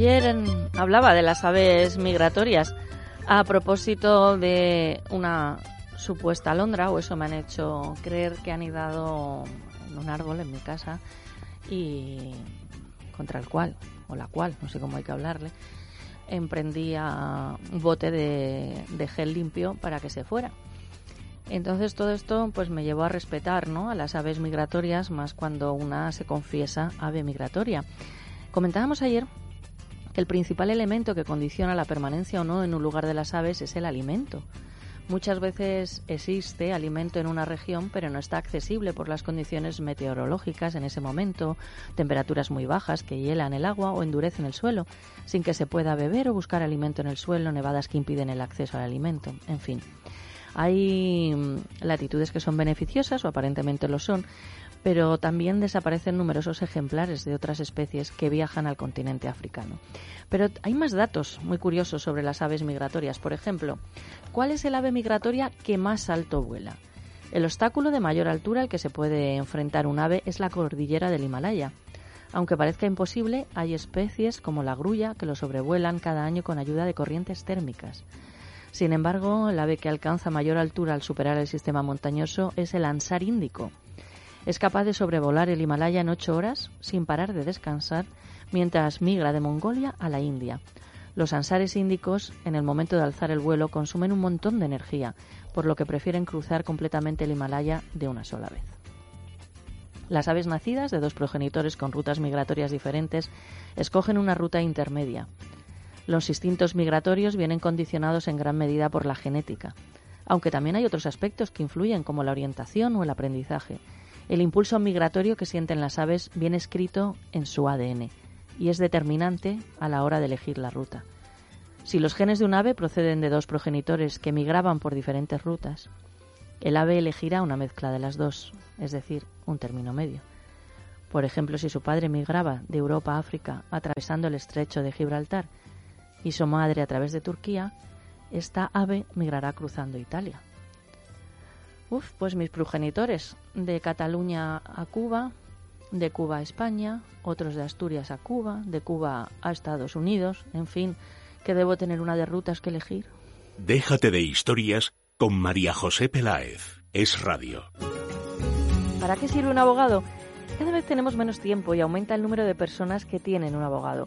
Ayer hablaba de las aves migratorias a propósito de una supuesta alondra, o eso me han hecho creer que han anidado en un árbol en mi casa y contra el cual, o la cual, no sé cómo hay que hablarle, emprendía un bote de, de gel limpio para que se fuera. Entonces todo esto pues me llevó a respetar ¿no? a las aves migratorias, más cuando una se confiesa ave migratoria. Comentábamos ayer que el principal elemento que condiciona la permanencia o no en un lugar de las aves es el alimento. Muchas veces existe alimento en una región, pero no está accesible por las condiciones meteorológicas en ese momento, temperaturas muy bajas que hielan el agua o endurecen el suelo, sin que se pueda beber o buscar alimento en el suelo, nevadas que impiden el acceso al alimento, en fin. Hay mm, latitudes que son beneficiosas o aparentemente lo son, pero también desaparecen numerosos ejemplares de otras especies que viajan al continente africano. Pero hay más datos muy curiosos sobre las aves migratorias. Por ejemplo, ¿cuál es el ave migratoria que más alto vuela? El obstáculo de mayor altura al que se puede enfrentar un ave es la cordillera del Himalaya. Aunque parezca imposible, hay especies como la grulla que lo sobrevuelan cada año con ayuda de corrientes térmicas. Sin embargo, el ave que alcanza mayor altura al superar el sistema montañoso es el ansar índico. Es capaz de sobrevolar el Himalaya en ocho horas sin parar de descansar mientras migra de Mongolia a la India. Los ansares índicos, en el momento de alzar el vuelo, consumen un montón de energía, por lo que prefieren cruzar completamente el Himalaya de una sola vez. Las aves nacidas de dos progenitores con rutas migratorias diferentes escogen una ruta intermedia. Los instintos migratorios vienen condicionados en gran medida por la genética, aunque también hay otros aspectos que influyen como la orientación o el aprendizaje. El impulso migratorio que sienten las aves viene escrito en su ADN y es determinante a la hora de elegir la ruta. Si los genes de un ave proceden de dos progenitores que migraban por diferentes rutas, el ave elegirá una mezcla de las dos, es decir, un término medio. Por ejemplo, si su padre migraba de Europa a África atravesando el estrecho de Gibraltar y su madre a través de Turquía, esta ave migrará cruzando Italia. Uf, pues mis progenitores, de Cataluña a Cuba, de Cuba a España, otros de Asturias a Cuba, de Cuba a Estados Unidos, en fin, que debo tener una de rutas que elegir. Déjate de historias con María José Peláez. Es Radio. ¿Para qué sirve un abogado? Cada vez tenemos menos tiempo y aumenta el número de personas que tienen un abogado.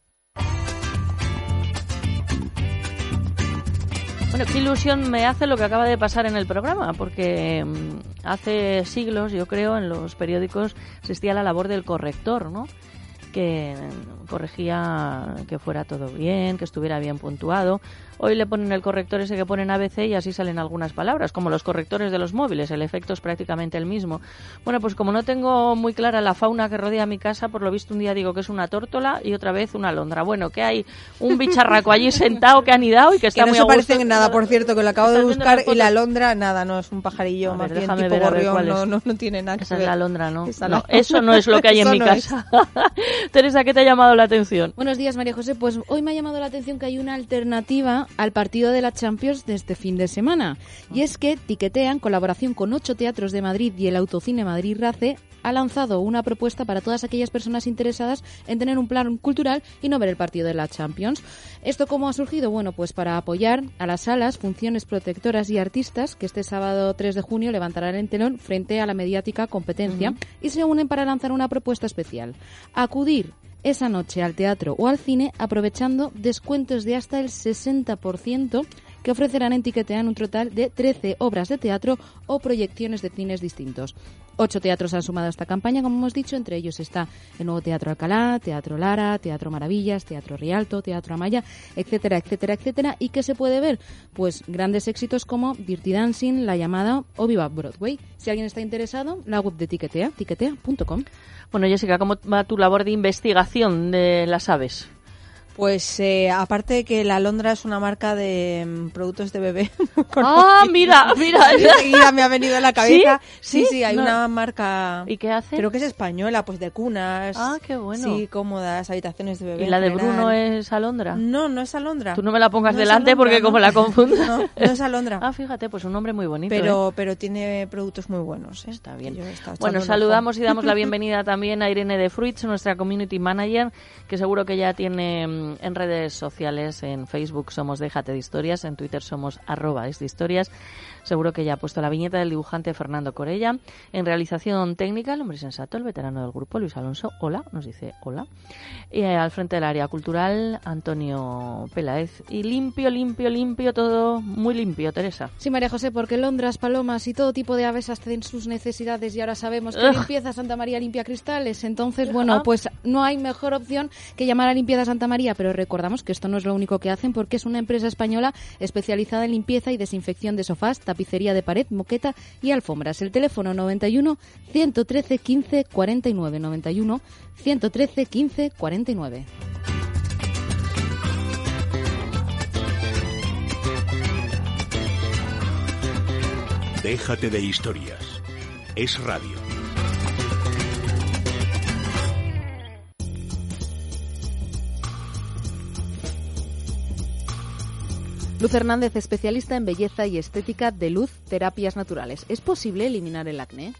Bueno, qué ilusión me hace lo que acaba de pasar en el programa, porque mm, hace siglos, yo creo, en los periódicos existía la labor del corrector, ¿no? Que corregía que fuera todo bien, que estuviera bien puntuado. Hoy le ponen el corrector ese que ponen ABC y así salen algunas palabras, como los correctores de los móviles. El efecto es prácticamente el mismo. Bueno, pues como no tengo muy clara la fauna que rodea mi casa, por lo visto un día digo que es una tórtola y otra vez una alondra. Bueno, que hay un bicharraco allí sentado que ha anidado y que está que no muy se a gusto. parece en nada, por cierto, que lo acabo de ¿Estás viendo buscar y la alondra, nada, no, es un pajarillo más bien déjame tipo ver, ver no, es. no, no tiene nada que Esa es la alondra, ¿no? No, eso no es lo que hay en mi no casa. Teresa, ¿qué te ha llamado la atención? Buenos días, María José. Pues hoy me ha llamado la atención que hay una alternativa al partido de la Champions de este fin de semana. Y es que Tiquetea, en colaboración con ocho teatros de Madrid y el Autocine Madrid Race, ha lanzado una propuesta para todas aquellas personas interesadas en tener un plan cultural y no ver el partido de la Champions. ¿Esto cómo ha surgido? Bueno, pues para apoyar a las salas, funciones protectoras y artistas que este sábado 3 de junio levantarán el telón frente a la mediática competencia y se unen para lanzar una propuesta especial. Acudir esa noche al teatro o al cine aprovechando descuentos de hasta el 60% que ofrecerán en Tiquetean un total de 13 obras de teatro o proyecciones de cines distintos. Ocho teatros han sumado a esta campaña, como hemos dicho, entre ellos está el nuevo Teatro Alcalá, Teatro Lara, Teatro Maravillas, Teatro Rialto, Teatro Amaya, etcétera, etcétera, etcétera. ¿Y qué se puede ver? Pues grandes éxitos como Dirty Dancing, La Llamada o Viva Broadway. Si alguien está interesado, la web de Tiquetea, tiquetea.com. Bueno, Jessica, ¿cómo va tu labor de investigación de las aves? Pues eh, aparte de que la alondra es una marca de mm, productos de bebé. Ah, mira, mira. Enseguida me ha venido a la cabeza. ¿Sí? Sí, sí, hay No. una marca. ¿Y qué hace? Creo que es española, pues de cunas. Ah, qué bueno. Sí, cómodas, habitaciones de bebé. ¿Y la de general. Bruno es alondra? No, no es alondra. Tú no me la pongas No delante alondra, porque ¿no? como la confundo. No, no es alondra. Ah, fíjate, pues un nombre muy bonito. ¿eh? pero, pero tiene productos muy buenos. ¿eh? Está bien. Bueno, saludamos y damos la bienvenida también a Irene de Fruits, nuestra community manager, que seguro que ya tiene mm, en redes sociales, en Facebook somos Déjate de Historias, en Twitter somos arroba es de historias. Seguro que ya ha puesto la viñeta del dibujante Fernando Corella. En realización técnica, el hombre sensato, el veterano del grupo, Luis Alonso. Hola, nos dice hola. Y eh, al frente del área cultural, Antonio Peláez. Y limpio, limpio, limpio, todo muy limpio, Teresa. Sí, María José, porque londras, palomas y todo tipo de aves hacen sus necesidades y ahora sabemos que Ugh. Limpieza Santa María limpia cristales. Entonces, bueno, pues no hay mejor opción que llamar a Limpieza Santa María, pero recordamos que esto no es lo único que hacen porque es una empresa española especializada en limpieza y desinfección de sofás, tapicería de pared, moqueta y alfombras. El teléfono 91 113 15 49 91 113 15 49. Déjate de historias. Es radio. Luz Hernández, especialista en belleza y estética de luz, terapias naturales. ¿Es posible eliminar el acné?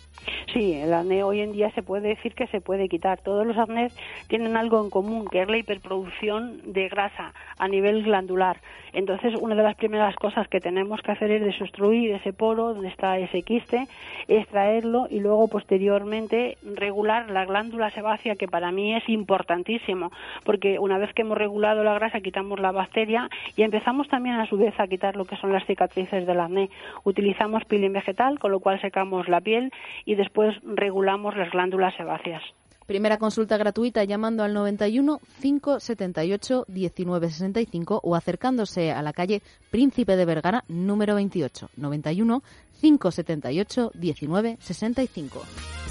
Sí, el acné hoy en día se puede decir que se puede quitar. Todos los acnés tienen algo en común, que es la hiperproducción de grasa a nivel glandular. Entonces, una de las primeras cosas que tenemos que hacer es desobstruir ese poro donde está ese quiste, extraerlo y luego posteriormente regular la glándula sebácea, que para mí es importantísimo, porque una vez que hemos regulado la grasa quitamos la bacteria y empezamos también a su vez a quitar lo que son las cicatrices del acné. Utilizamos peeling vegetal, con lo cual secamos la piel y después regulamos las glándulas sebáceas. Primera consulta gratuita llamando al 91 578 1965 o acercándose a la calle Príncipe de Vergara número 28 91 578 1965.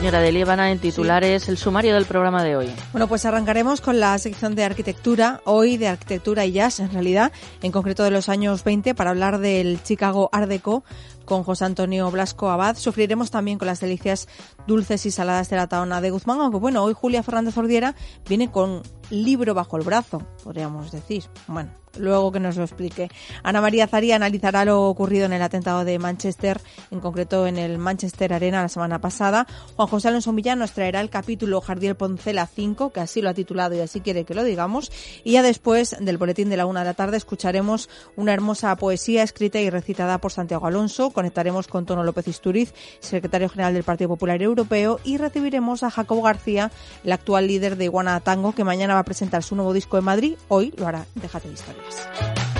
Señora de Líbana, en titulares, el sumario del programa de hoy. Bueno, pues arrancaremos con la sección de arquitectura, hoy de arquitectura y jazz en realidad, en concreto de los años 20, para hablar del Chicago Art Deco con José Antonio Blasco Abad. Sufriremos también con las delicias dulces y saladas de la taona de Guzmán, aunque bueno, hoy Julia Fernández Ordiera viene con libro bajo el brazo, podríamos decir. Bueno, luego que nos lo explique. Ana María Zaría analizará lo ocurrido en el atentado de Manchester, en concreto en el Manchester Arena la semana pasada. Juan José Alonso Millán nos traerá el capítulo Jardiel Poncela 5, que así lo ha titulado y así quiere que lo digamos. Y ya después del boletín de la una de la tarde escucharemos una hermosa poesía escrita y recitada por Santiago Alonso. Conectaremos con Tono López Isturiz, secretario general del Partido Popular Europeo, y recibiremos a Jacobo García, el actual líder de Iguana Tango, que mañana va a presentar su nuevo disco en Madrid. Hoy lo hará. Déjate de historias.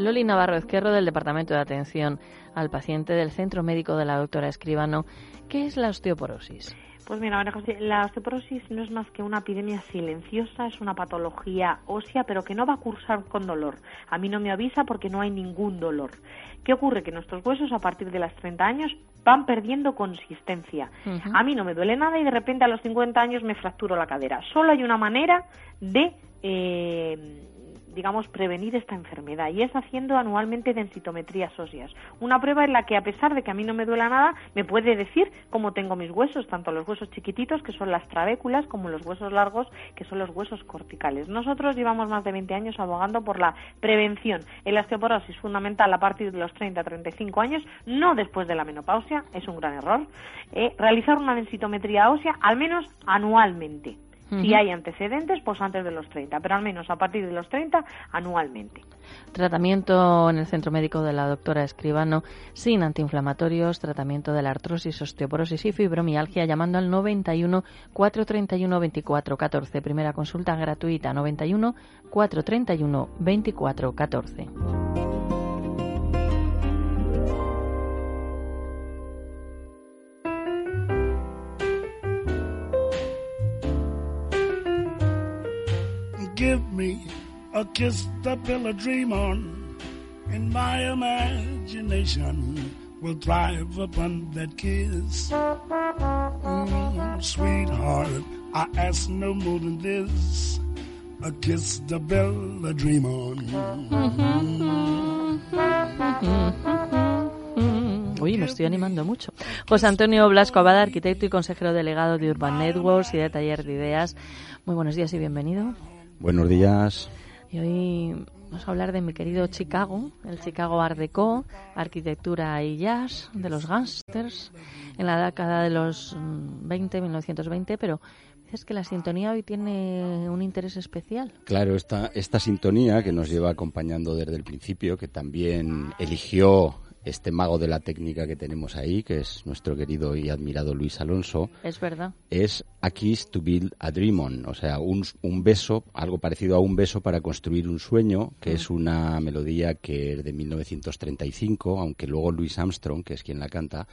Loli Navarro Ezquerro del Departamento de Atención al Paciente del Centro Médico de la Doctora Escribano. ¿Qué es la osteoporosis? Pues mira, la osteoporosis no es más que una epidemia silenciosa, es una patología ósea, pero que no va a cursar con dolor. A mí no me avisa porque no hay ningún dolor. ¿Qué ocurre? Que nuestros huesos a partir de los 30 años van perdiendo consistencia. A mí no me duele nada y de repente a los 50 años me fracturo la cadera. Solo hay una manera de eh, digamos, prevenir esta enfermedad y es haciendo anualmente densitometrías óseas. Una prueba en la que, a pesar de que a mí no me duela nada, me puede decir cómo tengo mis huesos, tanto los huesos chiquititos, que son las trabéculas, como los huesos largos, que son los huesos corticales. Nosotros llevamos más de 20 años abogando por la prevención en la osteoporosis fundamental a partir de los 30-35 años, no después de la menopausia, es un gran error, eh, realizar una densitometría ósea al menos anualmente. Si hay antecedentes, pues antes de los 30, pero al menos a partir de los 30 anualmente. Tratamiento en el Centro Médico de la doctora Escribano sin antiinflamatorios, tratamiento de la artrosis, osteoporosis y fibromialgia llamando al 91 431 24 14. Primera consulta gratuita 91 431 24 14. Give me a kiss to build a dream on, and my imagination will thrive upon that kiss. Mm, sweetheart, I ask no more than this. A kiss to build a dream on. Uy, me estoy animando mucho. José Antonio Blasco Abada, arquitecto y consejero delegado de Urban Networks y de Taller de Ideas. Muy buenos días y bienvenido. Buenos días. Y hoy vamos a hablar de mi querido Chicago, el Chicago Art Deco, arquitectura y jazz de los gangsters en la década de los 20, mm, 1920, pero es que la sintonía hoy tiene un interés especial. Claro, esta, esta sintonía que nos lleva acompañando desde el principio, que también eligió este mago de la técnica que tenemos ahí, que es nuestro querido y admirado Luis Alonso. Es verdad. Es A Kiss to Build a Dream On, o sea, un, un beso, algo parecido a un beso para construir un sueño, que es una melodía que es de 1935, aunque luego Louis Armstrong, que es quien la canta,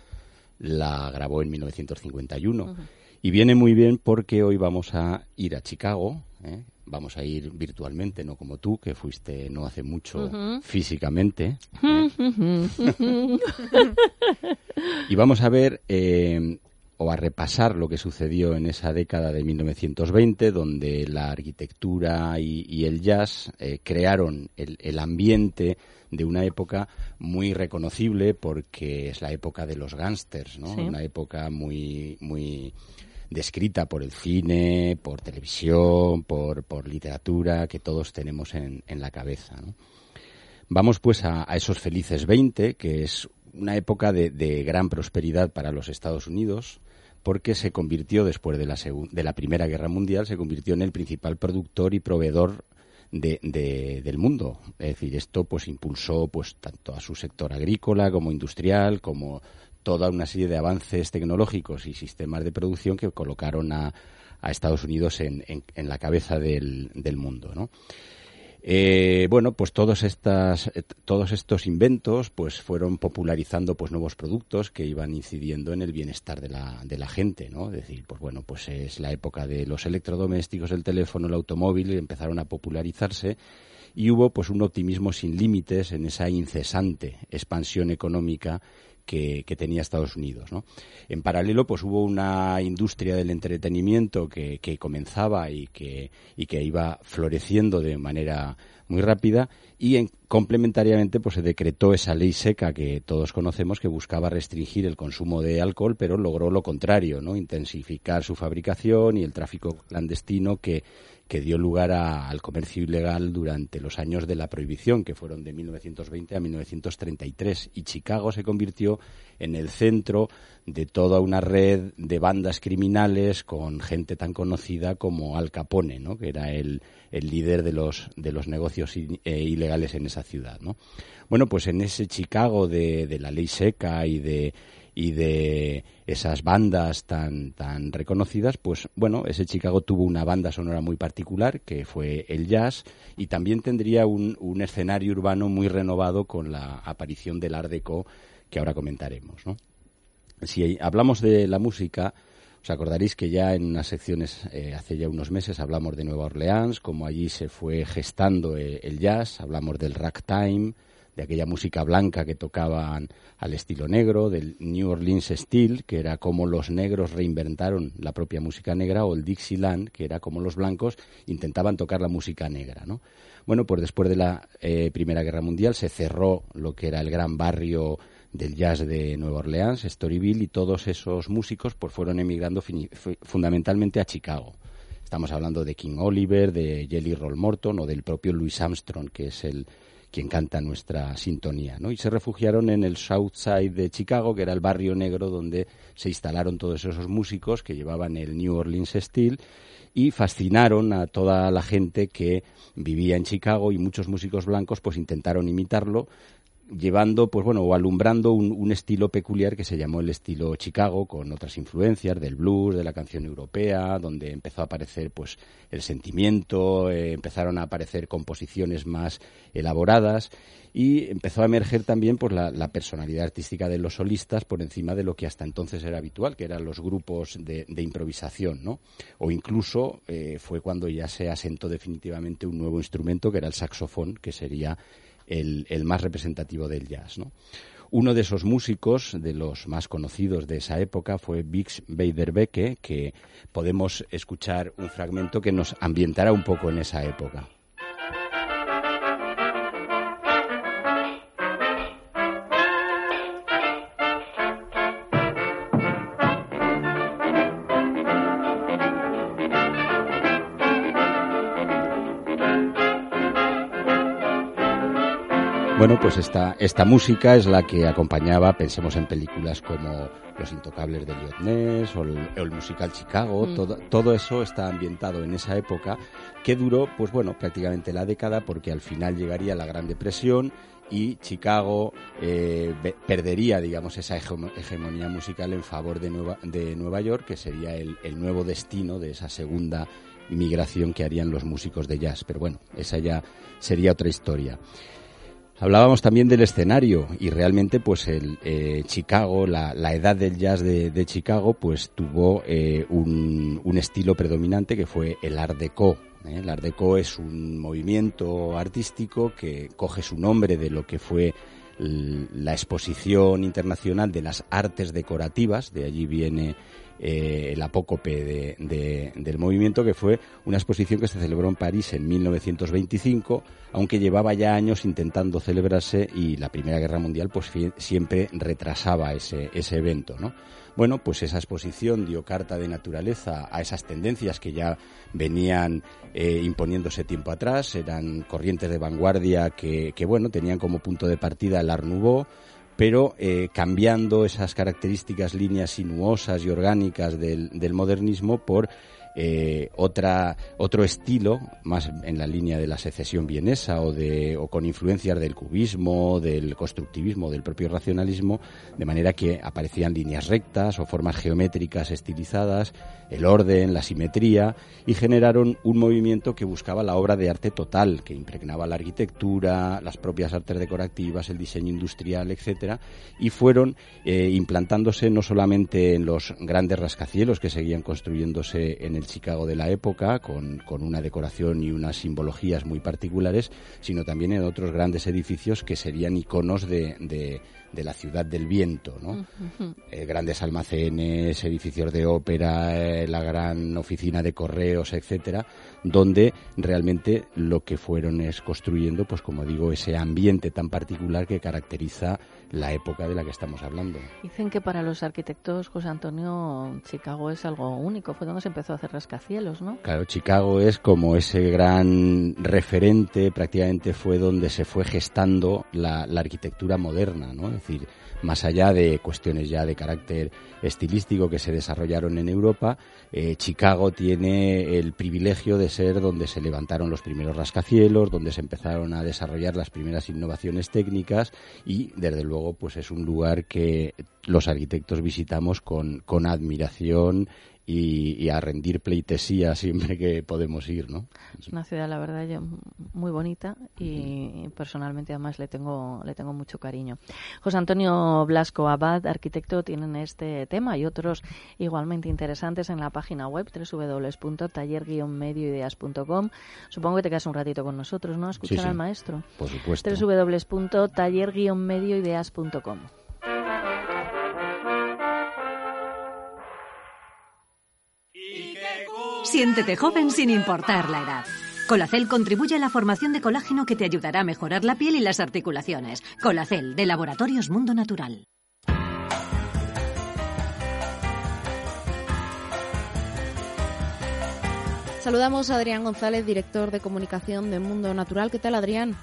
la grabó en 1951. Y viene muy bien porque hoy vamos a ir a Chicago, ¿eh? vamos a ir virtualmente, no como tú, que fuiste no hace mucho físicamente. y vamos a ver eh, o a repasar lo que sucedió en esa década de 1920, donde la arquitectura y, el jazz eh, crearon el, ambiente de una época muy reconocible porque es la época de los gángsters, ¿no? Una época muy, muy descrita por el cine, por televisión, por, por literatura, que todos tenemos en, en la cabeza. Vamos pues a, esos felices 20, que es una época de, de, gran prosperidad para los Estados Unidos, porque se convirtió, después de la, de la Primera Guerra Mundial, se convirtió en el principal productor y proveedor de, de, del mundo. Es decir, esto pues impulsó pues tanto a su sector agrícola como industrial, como toda una serie de avances tecnológicos y sistemas de producción que colocaron a, Estados Unidos en, la cabeza del, mundo. Eh, bueno, pues todos estas, todos estos inventos, pues fueron popularizando, pues nuevos productos que iban incidiendo en el bienestar de la, de la gente, ¿no? Es decir, pues bueno, pues es la época de los electrodomésticos, el teléfono, el automóvil, empezaron a popularizarse y hubo pues un optimismo sin límites en esa incesante expansión económica que, tenía Estados Unidos. En paralelo, pues hubo una industria del entretenimiento que, que comenzaba y que, y que iba floreciendo de manera muy rápida y en, complementariamente pues se decretó esa ley seca que todos conocemos que buscaba restringir el consumo de alcohol pero logró lo contrario no intensificar su fabricación y el tráfico clandestino que que dio lugar al comercio ilegal durante los años de la prohibición, que fueron de 1920 a 1933. Y Chicago se convirtió en el centro de toda una red de bandas criminales con gente tan conocida como Al Capone, ¿no? que era el, el líder de los, de los negocios eh, ilegales en esa ciudad. ¿no? Bueno, pues en ese Chicago de la ley seca y de y de esas bandas tan, tan reconocidas, pues bueno, ese Chicago tuvo una banda sonora muy particular, que fue el jazz, y también tendría un, un escenario urbano muy renovado con la aparición del Art Deco, que ahora comentaremos. ¿no? Si hablamos de la música, os acordaréis que ya en unas secciones eh, hace ya unos meses hablamos de Nueva Orleans, como allí se fue gestando eh, el jazz, hablamos del ragtime, de aquella música blanca que tocaban al estilo negro, del New Orleans Steel, que era como los negros reinventaron la propia música negra, o el Dixieland, que era como los blancos intentaban tocar la música negra, ¿no? Bueno, pues después de la eh, Primera Guerra Mundial se cerró lo que era el gran barrio del jazz de Nueva Orleans, Storyville, y todos esos músicos pues fueron emigrando fundamentalmente a Chicago. Estamos hablando de King Oliver, de Jelly Roll Morton o del propio Louis Armstrong, que es el, quien canta nuestra sintonía, ¿no? Y se refugiaron en el South Side de Chicago, que era el barrio negro donde se instalaron todos esos músicos que llevaban el New Orleans Steel y fascinaron a toda la gente que vivía en Chicago y muchos músicos blancos pues intentaron imitarlo llevando, pues bueno, o alumbrando un, estilo peculiar que se llamó el estilo Chicago, con otras influencias del blues, de la canción europea, donde empezó a aparecer, pues, el sentimiento, eh, empezaron a aparecer composiciones más elaboradas y empezó a emerger también, pues, la, personalidad artística de los solistas por encima de lo que hasta entonces era habitual, que eran los grupos de, improvisación, ¿no? O incluso eh, fue cuando ya se asentó definitivamente un nuevo instrumento, que era el saxofón, que sería el, más representativo del jazz. ¿no? Uno de esos músicos, de los más conocidos de esa época, fue Bix Beiderbecke, que podemos escuchar un fragmento que nos ambientará un poco en esa época. Bueno, pues esta, esta música es la que acompañaba, pensemos en películas como Los Intocables de Elliot Ness o el, musical Chicago, mm. todo, todo eso está ambientado en esa época que duró, pues bueno, prácticamente la década porque al final llegaría la Gran Depresión y Chicago eh, perdería, digamos, esa hegemonía musical en favor de Nueva, de Nueva York, que sería el, el nuevo destino de esa segunda migración que harían los músicos de jazz. Pero bueno, esa ya sería otra historia. Hablábamos también del escenario y realmente pues el eh, Chicago, la, edad del jazz de, Chicago pues tuvo eh, un, estilo predominante que fue el Art Deco. ¿eh? El Art Deco es un movimiento artístico que coge su nombre de lo que fue la exposición internacional de las artes decorativas, de allí viene eh, el apócope del movimiento, que fue una exposición que se celebró en París en 1925, aunque llevaba ya años intentando celebrarse y la Primera Guerra Mundial pues siempre retrasaba ese, ese evento, ¿no? Bueno, pues esa exposición dio carta de naturaleza a esas tendencias que ya venían eh, imponiéndose tiempo atrás, eran corrientes de vanguardia que, que, bueno, tenían como punto de partida el Art Nouveau, pero eh, cambiando esas características líneas sinuosas y orgánicas del, del modernismo por eh, otra, otro estilo, más en la línea de la secesión vienesa o, de, o con influencias del cubismo, del constructivismo, del propio racionalismo, de manera que aparecían líneas rectas o formas geométricas estilizadas, el orden, la simetría, y generaron un movimiento que buscaba la obra de arte total, que impregnaba la arquitectura, las propias artes decorativas, el diseño industrial, etcétera, y fueron eh, implantándose no solamente en los grandes rascacielos que seguían construyéndose en el Chicago de la época, con, una decoración y unas simbologías muy particulares, sino también en otros grandes edificios que serían iconos de, de la ciudad del viento, ¿no? Eh, grandes almacenes, edificios de ópera, eh, la gran oficina de correos, etcétera, donde realmente lo que fueron es construyendo, pues como digo, ese ambiente tan particular que caracteriza la época de la que estamos hablando. Dicen que para los arquitectos, José Antonio, Chicago es algo único. Fue donde se empezó a hacer rascacielos, ¿no? Claro, Chicago es como ese gran referente, prácticamente fue donde se fue gestando la, la arquitectura moderna, ¿no? Es decir, más allá de cuestiones ya de carácter estilístico que se desarrollaron en Europa, eh, Chicago tiene el privilegio de ser donde se levantaron los primeros rascacielos, donde se empezaron a desarrollar las primeras innovaciones técnicas y, desde luego, pues es un lugar que los arquitectos visitamos con, con admiración y, a rendir pleitesía siempre que podemos ir, ¿no? Es una ciudad, la verdad, muy bonita y personalmente además le tengo le tengo mucho cariño. José Antonio Blasco Abad, arquitecto, tienen este tema y otros igualmente interesantes en la página web www.taller-medioideas.com. Supongo que te quedas un ratito con nosotros, ¿no? A escuchar al maestro. Por supuesto. www.taller-medioideas.com. Siéntete joven sin importar la edad. Colacel contribuye a la formación de colágeno que te ayudará a mejorar la piel y las articulaciones. Colacel, de Laboratorios Mundo Natural. Saludamos a Adrián González, director de comunicación de Mundo Natural. ¿Qué tal, Adrián?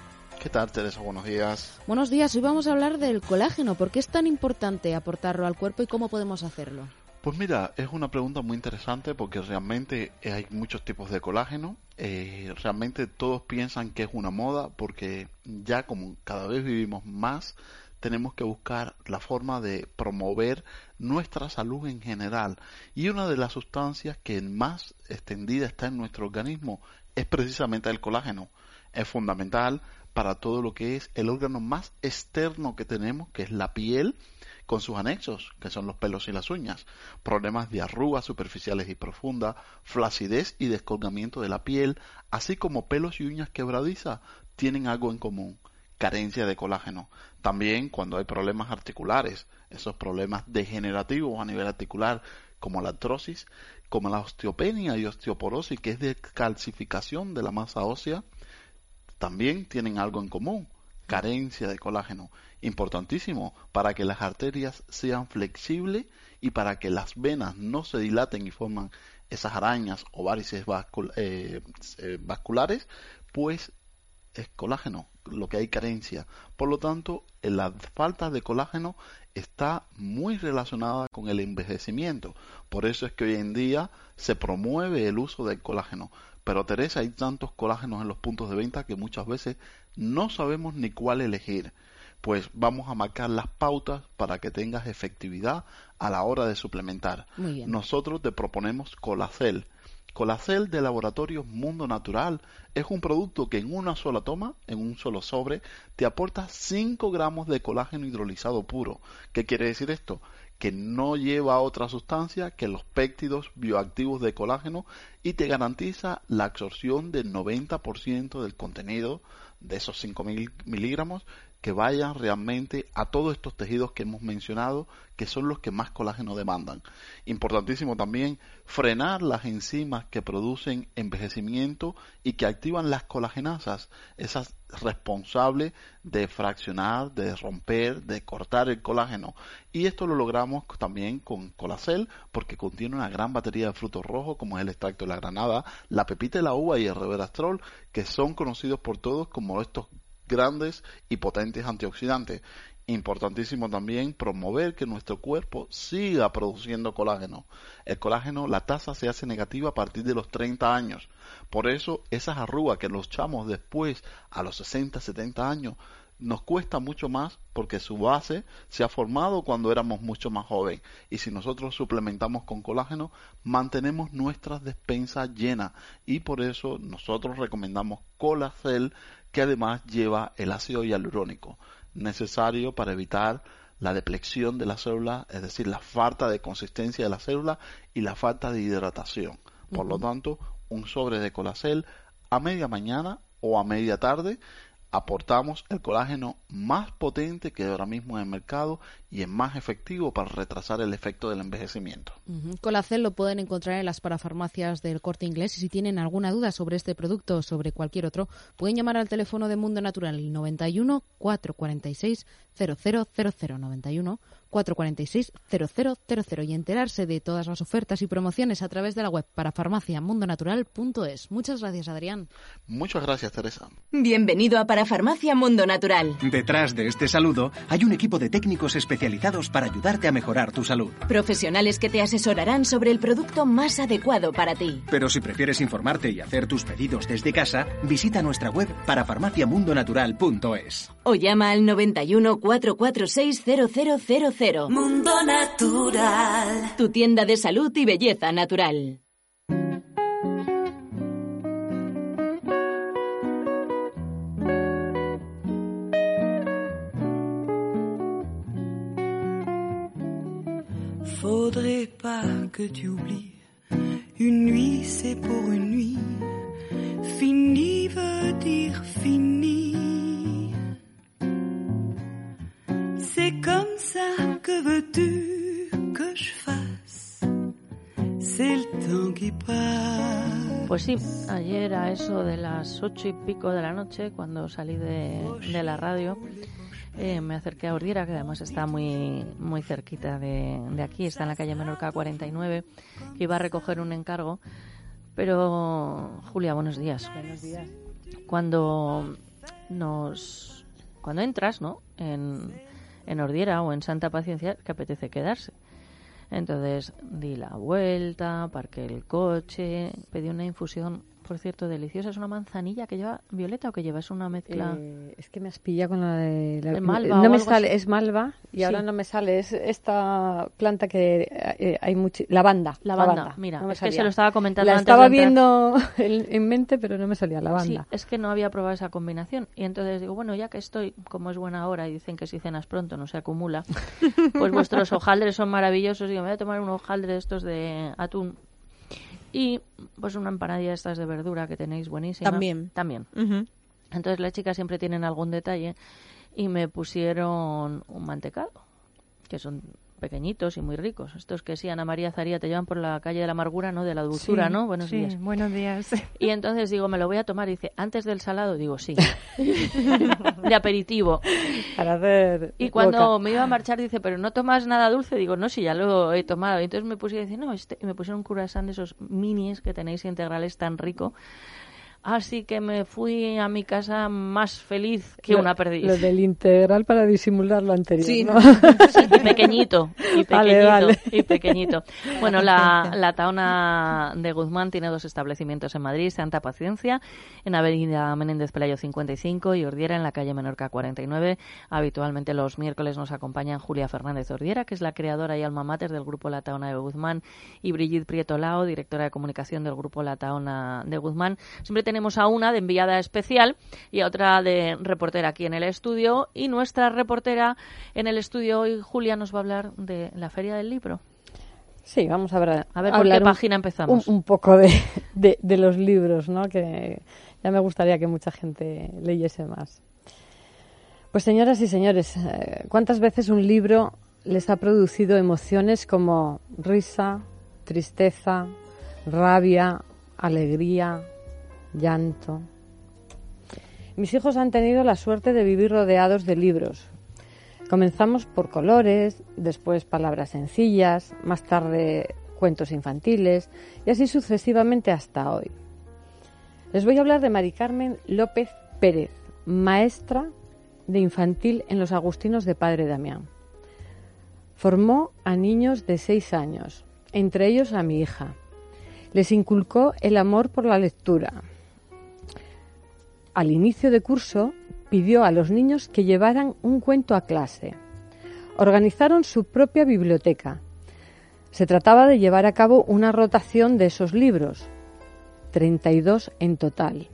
¿Qué tal, Teresa? Buenos días. Buenos días. Hoy vamos a hablar del colágeno. ¿Por qué es tan importante aportarlo al cuerpo y cómo podemos hacerlo? Pues mira, es una pregunta muy interesante porque realmente hay muchos tipos de colágeno. Eh, realmente todos piensan que es una moda porque ya como cada vez vivimos más, tenemos que buscar la forma de promover nuestra salud en general. Y una de las sustancias que más extendida está en nuestro organismo es precisamente el colágeno. Es fundamental para todo lo que es el órgano más externo que tenemos, que es la piel, con sus anexos, que son los pelos y las uñas, problemas de arrugas superficiales y profundas, flacidez y descolgamiento de la piel, así como pelos y uñas quebradizas, tienen algo en común, carencia de colágeno. También cuando hay problemas articulares, esos problemas degenerativos a nivel articular, como la artrosis, como la osteopenia y osteoporosis, que es de calcificación de la masa ósea, también tienen algo en común, carencia de colágeno importantísimo para que las arterias sean flexibles y para que las venas no se dilaten y forman esas arañas o varices eh, eh, vasculares, pues es colágeno, lo que hay carencia. Por lo tanto, la falta de colágeno está muy relacionada con el envejecimiento. Por eso es que hoy en día se promueve el uso del colágeno. Pero Teresa, hay tantos colágenos en los puntos de venta que muchas veces no sabemos ni cuál elegir pues vamos a marcar las pautas para que tengas efectividad a la hora de suplementar. Nosotros te proponemos Colacel. Colacel de Laboratorios Mundo Natural es un producto que en una sola toma, en un solo sobre, te aporta 5 gramos de colágeno hidrolizado puro. ¿Qué quiere decir esto? Que no lleva otra sustancia que los péptidos bioactivos de colágeno y te garantiza la absorción del 90% del contenido de esos 5 miligramos que vayan realmente a todos estos tejidos que hemos mencionado, que son los que más colágeno demandan. Importantísimo también frenar las enzimas que producen envejecimiento y que activan las colagenasas, esas responsables de fraccionar, de romper, de cortar el colágeno. Y esto lo logramos también con Colacel porque contiene una gran batería de frutos rojos como es el extracto de la granada, la pepita de la uva y el reverastrol, que son conocidos por todos como estos grandes y potentes antioxidantes. Importantísimo también promover que nuestro cuerpo siga produciendo colágeno. El colágeno, la tasa se hace negativa a partir de los 30 años. Por eso esas arrugas que los echamos después a los 60, 70 años nos cuesta mucho más porque su base se ha formado cuando éramos mucho más jóvenes. Y si nosotros suplementamos con colágeno, mantenemos nuestras despensas llenas. Y por eso nosotros recomendamos Colacel que además lleva el ácido hialurónico, necesario para evitar la deplexión de la célula, es decir, la falta de consistencia de la célula y la falta de hidratación. Por lo tanto, un sobre de colacel a media mañana o a media tarde aportamos el colágeno más potente que ahora mismo en el mercado y es más efectivo para retrasar el efecto del envejecimiento. Colacel lo pueden encontrar en las parafarmacias del Corte Inglés y si tienen alguna duda sobre este producto o sobre cualquier otro, pueden llamar al teléfono de Mundo Natural el 91 446 0000 91 446 0000 y enterarse de todas las ofertas y promociones a través de la web parafarmaciamundonatural.es. Muchas gracias, Adrián. Muchas gracias, Teresa. Bienvenido a Parafarmacia Mundo Natural. Detrás de este saludo hay un equipo de técnicos especializados para ayudarte a mejorar tu salud. Profesionales que te asesorarán sobre el producto más adecuado para ti. Pero si prefieres informarte y hacer tus pedidos desde casa, visita nuestra web parafarmaciamundonatural.es. O llama al 91 446 0000. Mundo Natural. Tu tienda de salud y belleza natural. Faudrait pas que tu oublies. Une nuit, c'est pour une nuit. Fini veut dire fini. Ça que veux-tu que je fasse. C'est le temps qui passe. Pues sí, ayer a eso de las ocho y pico de la noche, cuando salí de, de la radio, eh, me acerqué a Ordiera, que además está muy, muy cerquita de, de aquí, está en la calle Menorca 49, que iba a recoger un encargo. Pero, Julia, buenos días. Buenos días. Cuando nos cuando entras, ¿no? En, en Ordiera o en Santa Paciencia, que apetece quedarse. Entonces di la vuelta, parqué el coche, pedí una infusión, por cierto, deliciosa. Es una manzanilla que lleva violeta o que lleva, es una mezcla. Eh, es que me has pillado con la de la, ¿El malva no me sale así? es malva y ahora Sí. no me sale es esta planta que eh, hay mucho lavanda Lavanda, mira, no que se lo estaba comentando la antes estaba de viendo en, en mente pero no me salía Sí, lavanda es que no había probado esa combinación. Y entonces digo, bueno, ya que estoy, como es buena hora y dicen que si cenas pronto no se acumula, pues vuestros hojaldres son maravillosos. Digo, me voy a tomar un hojaldre de estos de atún. Y pues una empanadilla de estas de verdura que tenéis buenísima. También. También. Entonces las chicas siempre tienen algún detalle y me pusieron un mantecado, que son pequeñitos y muy ricos. Estos que sí, Ana María Zaría, te llevan por la calle de la amargura, ¿no? De la dulzura, Sí, ¿no? Buenos sí, días. buenos días. Y entonces digo, me lo voy a tomar. Y dice, antes del salado, digo, sí. de aperitivo. para hacer Y cuando boca. me iba a marchar, dice, pero no tomas nada dulce. Digo, no, si ya lo he tomado. Y entonces me puse y dice, no, este... y me pusieron un croissant de esos minis que tenéis integrales tan rico. Así que me fui a mi casa más feliz que Lo- una perdiz. lo del integral para disimular lo anterior Sí, ¿no? sí, y pequeñito, y pequeñito, Vale, vale. y pequeñito. Bueno, la, la Taona de Guzmán tiene dos establecimientos en Madrid, Santa Paciencia, en Avenida Menéndez Pelayo 55 y Ordiera en la calle Menorca 49. Habitualmente los miércoles nos acompañan Julia Fernández Ordiera, que es la creadora y alma mater del grupo La Taona de Guzmán, y Brigitte Prieto Lao, directora de comunicación del grupo La Taona de Guzmán. Siempre tenemos a una de enviada especial y a otra de reportera aquí en el estudio. Y nuestra reportera en el estudio hoy, Julia, nos va a hablar de la Feria del Libro. Sí, vamos a ver. A ver por qué página empezamos. Un, un poco de, de, de los libros, ¿no? Que ya me gustaría que mucha gente leyese más. Pues señoras y señores, eh, ¿cuántas veces un libro les ha producido emociones como risa, tristeza, rabia, alegría, llanto? Mis hijos han tenido la suerte de vivir rodeados de libros, Comenzamos por colores, después palabras sencillas, más tarde cuentos infantiles y así sucesivamente hasta hoy. Les voy a hablar de Mari Carmen López Pérez, maestra de infantil en los Agustinos de Padre Damián. Formó a niños de seis años, entre ellos a mi hija. Les inculcó el amor por la lectura. Al inicio de curso pidió a los niños que llevaran un cuento a clase. Organizaron su propia biblioteca. Se trataba de llevar a cabo una rotación de esos libros, 32 en total.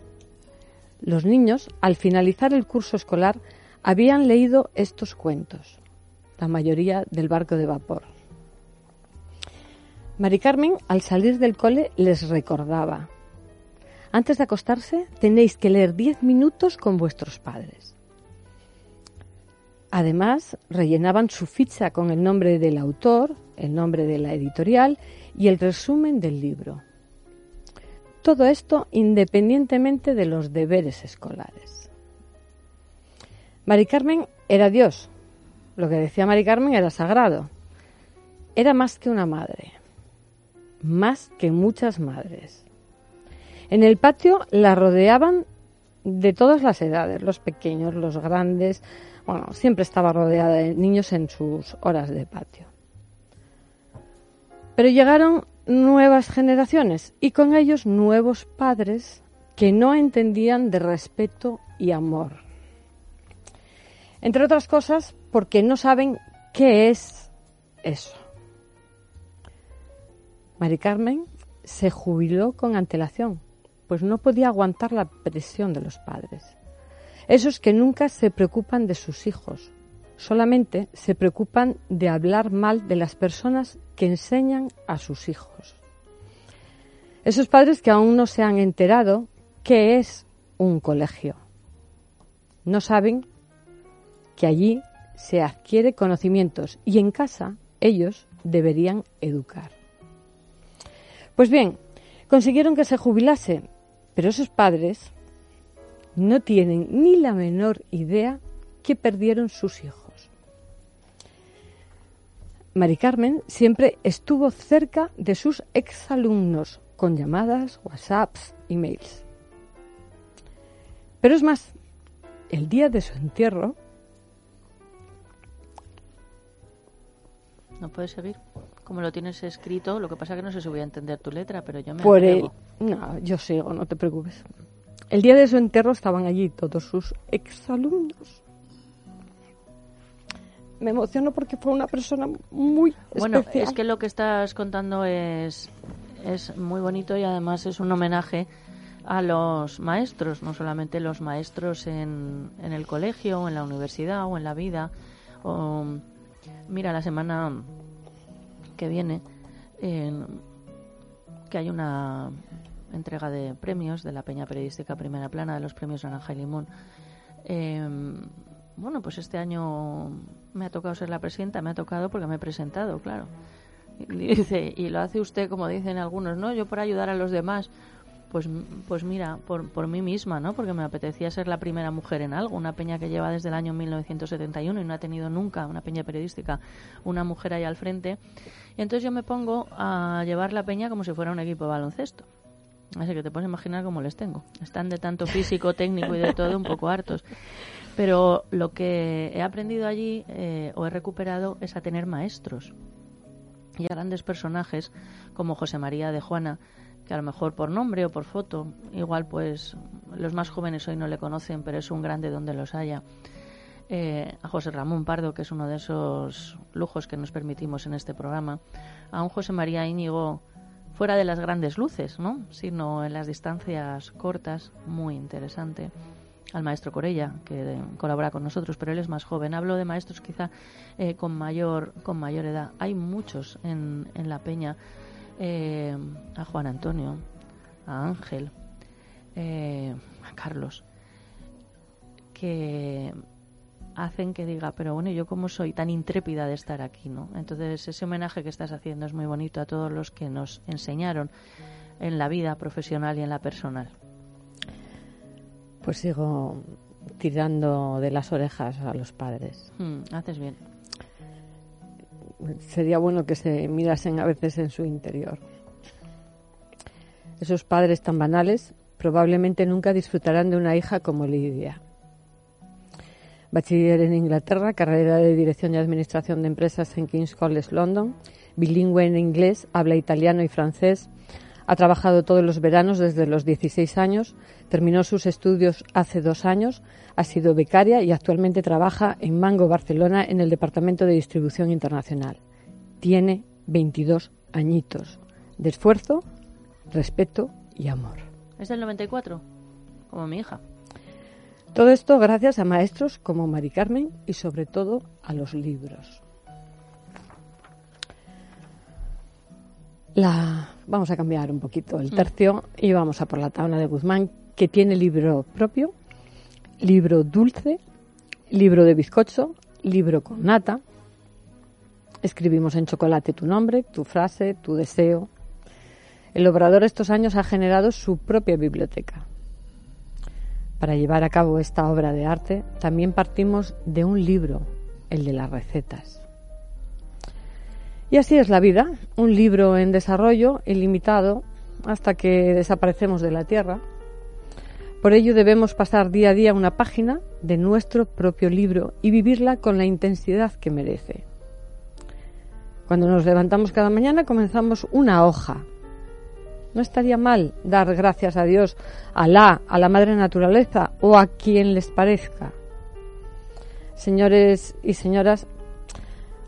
Los niños, al finalizar el curso escolar, habían leído estos cuentos, la mayoría del barco de vapor. Mari Carmen, al salir del cole, les recordaba, Antes de acostarse tenéis que leer 10 minutos con vuestros padres. Además, rellenaban su ficha con el nombre del autor, el nombre de la editorial y el resumen del libro. Todo esto independientemente de los deberes escolares. Mari Carmen era Dios. Lo que decía Mari Carmen era sagrado. Era más que una madre. Más que muchas madres. En el patio la rodeaban de todas las edades, los pequeños, los grandes. Bueno, siempre estaba rodeada de niños en sus horas de patio. Pero llegaron nuevas generaciones y con ellos nuevos padres que no entendían de respeto y amor. Entre otras cosas, porque no saben qué es eso. Mari Carmen se jubiló con antelación, pues no podía aguantar la presión de los padres. Esos que nunca se preocupan de sus hijos, solamente se preocupan de hablar mal de las personas que enseñan a sus hijos. Esos padres que aún no se han enterado qué es un colegio. No saben que allí se adquiere conocimientos y en casa ellos deberían educar. Pues bien, consiguieron que se jubilase, pero esos padres no tienen ni la menor idea que perdieron sus hijos. Mari Carmen siempre estuvo cerca de sus exalumnos con llamadas, WhatsApps, emails. Pero es más, el día de su entierro. No puedes seguir. Como lo tienes escrito, lo que pasa es que no sé si voy a entender tu letra, pero yo me. Por el... No, yo sigo, no te preocupes. El día de su entierro estaban allí todos sus exalumnos me emociono porque fue una persona muy bueno, especial. es que lo que estás contando es, es muy bonito y además es un homenaje a los maestros, no solamente los maestros en, en el colegio, en la universidad o en la vida. O, mira, la semana que viene, que hay una entrega de premios de la Peña Periodística Primera Plana, de los premios Naranja y Limón. Eh, bueno, pues este año me ha tocado ser la presidenta, me ha tocado porque me he presentado, claro. Y dice, y lo hace usted como dicen algunos, ¿no? Yo por ayudar a los demás. Pues, pues mira, por, por mí misma, ¿no? Porque me apetecía ser la primera mujer en algo, una peña que lleva desde el año 1971 y no ha tenido nunca, una peña periodística, una mujer ahí al frente. Y entonces yo me pongo a llevar la peña como si fuera un equipo de baloncesto. Así que te puedes imaginar cómo les tengo. Están de tanto físico, técnico y de todo un poco hartos. Pero lo que he aprendido allí eh, o he recuperado es a tener maestros y a grandes personajes como José María de Juana, que a lo mejor por nombre o por foto, igual pues los más jóvenes hoy no le conocen, pero es un grande donde los haya. Eh, a José Ramón Pardo, que es uno de esos lujos que nos permitimos en este programa, a un José María Íñigo fuera de las grandes luces, ¿no? sino en las distancias cortas, muy interesante al maestro Corella, que colabora con nosotros, pero él es más joven. Hablo de maestros quizá eh, con, mayor, con mayor edad. Hay muchos en, en La Peña. Eh, a Juan Antonio, a Ángel, eh, a Carlos, que hacen que diga, pero bueno, yo como soy tan intrépida de estar aquí, ¿no? Entonces ese homenaje que estás haciendo es muy bonito a todos los que nos enseñaron en la vida profesional y en la personal. Pues sigo tirando de las orejas a los padres. Hmm, haces bien. Sería bueno que se mirasen a veces en su interior. Esos padres tan banales probablemente nunca disfrutarán de una hija como Lidia. Bachiller en Inglaterra, carrera de Dirección y Administración de Empresas en King's College London, bilingüe en inglés, habla italiano y francés, ha trabajado todos los veranos desde los 16 años, terminó sus estudios hace dos años, ha sido becaria y actualmente trabaja en Mango, Barcelona, en el Departamento de Distribución Internacional. Tiene 22 añitos de esfuerzo, respeto y amor. ¿Es del 94? Como mi hija. Todo esto gracias a maestros como Mari Carmen y sobre todo a los libros. La vamos a cambiar un poquito el tercio y vamos a por la taona de Guzmán, que tiene libro propio, libro dulce, libro de bizcocho, libro con nata. Escribimos en chocolate tu nombre, tu frase, tu deseo. El obrador estos años ha generado su propia biblioteca. Para llevar a cabo esta obra de arte también partimos de un libro, el de las recetas. Y así es la vida, un libro en desarrollo ilimitado hasta que desaparecemos de la Tierra. Por ello debemos pasar día a día una página de nuestro propio libro y vivirla con la intensidad que merece. Cuando nos levantamos cada mañana comenzamos una hoja. No estaría mal dar gracias a Dios, a la, a la Madre Naturaleza o a quien les parezca. Señores y señoras,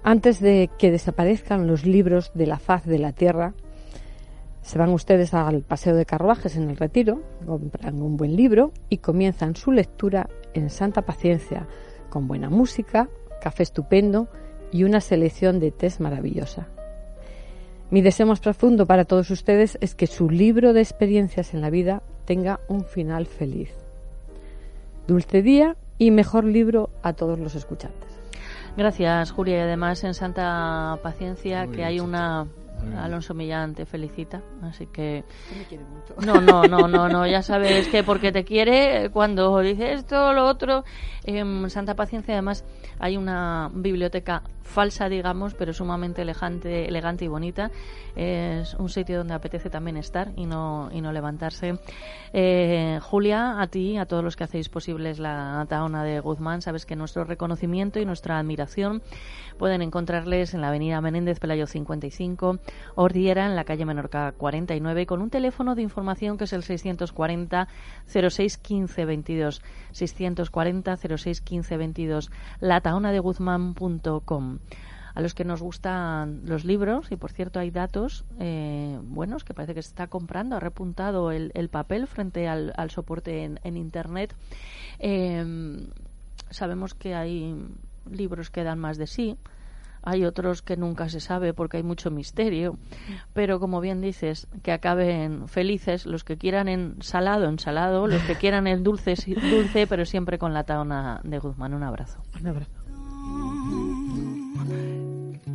antes de que desaparezcan los libros de la faz de la tierra, se van ustedes al paseo de carruajes en el retiro, compran un buen libro y comienzan su lectura en santa paciencia, con buena música, café estupendo y una selección de test maravillosa. Mi deseo más profundo para todos ustedes es que su libro de experiencias en la vida tenga un final feliz. Dulce día y mejor libro a todos los escuchantes. Gracias, Julia. Y además, en Santa Paciencia, que hay una. Alonso Millán te felicita, así que... No, no, no, no, no, ya sabes que porque te quiere, cuando dice esto, lo otro, en Santa Paciencia además hay una biblioteca falsa, digamos, pero sumamente elegante, elegante y bonita. Es un sitio donde apetece también estar y no, y no levantarse. Eh, Julia, a ti, a todos los que hacéis posibles la taona de Guzmán, sabes que nuestro reconocimiento y nuestra admiración pueden encontrarles en la avenida Menéndez Pelayo 55, Ordiera, en la calle Menorca 49, con un teléfono de información que es el 640 06 15 22. 640 06 15 22. Guzmán.com a los que nos gustan los libros y por cierto hay datos eh, buenos que parece que se está comprando ha repuntado el, papel frente al, soporte en, internet em, sabemos que hay libros que dan más de sí hay otros que nunca se sabe porque hay mucho misterio, pero como bien dices, que acaben felices los que quieran en salado, en salado, los que quieran el dulce, dulce, pero siempre con la taona de Guzmán. Un abrazo. Un abrazo.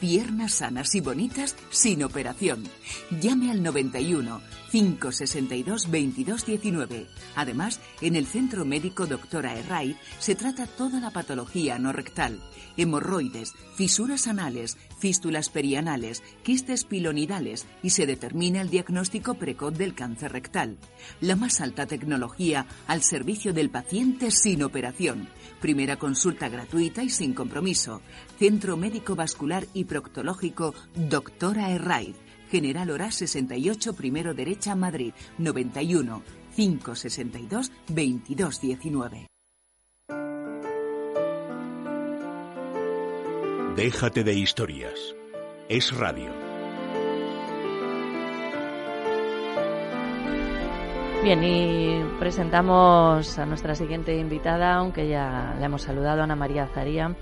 Piernas sanas y bonitas sin operación. Llame al 91 562 2219. Además, en el Centro Médico Doctora Herray se trata toda la patología no rectal, hemorroides, fisuras anales, fístulas perianales, quistes pilonidales y se determina el diagnóstico precoz del cáncer rectal. La más alta tecnología al servicio del paciente sin operación. Primera consulta gratuita y sin compromiso. Centro Médico Vascular y Proctológico Doctora Herraiz. General Hora 68, primero derecha, Madrid, 91 562 2219. Déjate de historias. Es radio. Bien, y presentamos a nuestra siguiente invitada, aunque ya la hemos saludado, Ana María Zaría,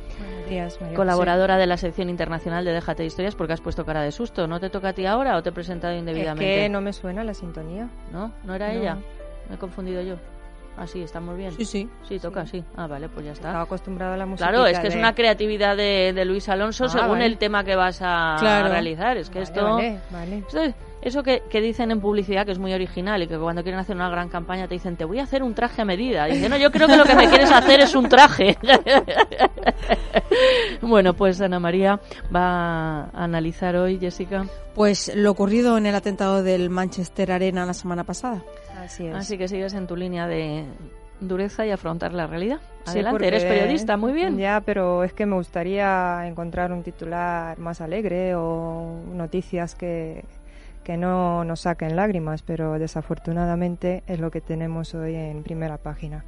colaboradora de la sección internacional de Déjate de Historias, porque has puesto cara de susto. ¿No te toca a ti ahora o te he presentado indebidamente? Es que no me suena la sintonía. ¿No? ¿No era ella? Me he confundido yo. Así, estamos bien. Sí, sí. Sí, toca, sí. Ah, vale, pues ya está. Estaba acostumbrado a la música. Claro, es que es una creatividad de, de Luis Alonso Ah, según vale. el tema que vas a Claro. realizar. Es que Vale, esto... vale, vale. esto es- eso que, que dicen en publicidad que es muy original y que cuando quieren hacer una gran campaña te dicen te voy a hacer un traje a medida. Dicen, no, yo creo que lo que me quieres hacer es un traje. bueno, pues Ana María va a analizar hoy, Jessica. Pues lo ocurrido en el atentado del Manchester Arena la semana pasada. Así es. Así que sigues en tu línea de dureza y afrontar la realidad. Sí, Adelante, porque- eres periodista, muy bien. Ya, pero es que me gustaría encontrar un titular más alegre o noticias que, que no nos saquen lágrimas, pero desafortunadamente es lo que tenemos hoy en primera página.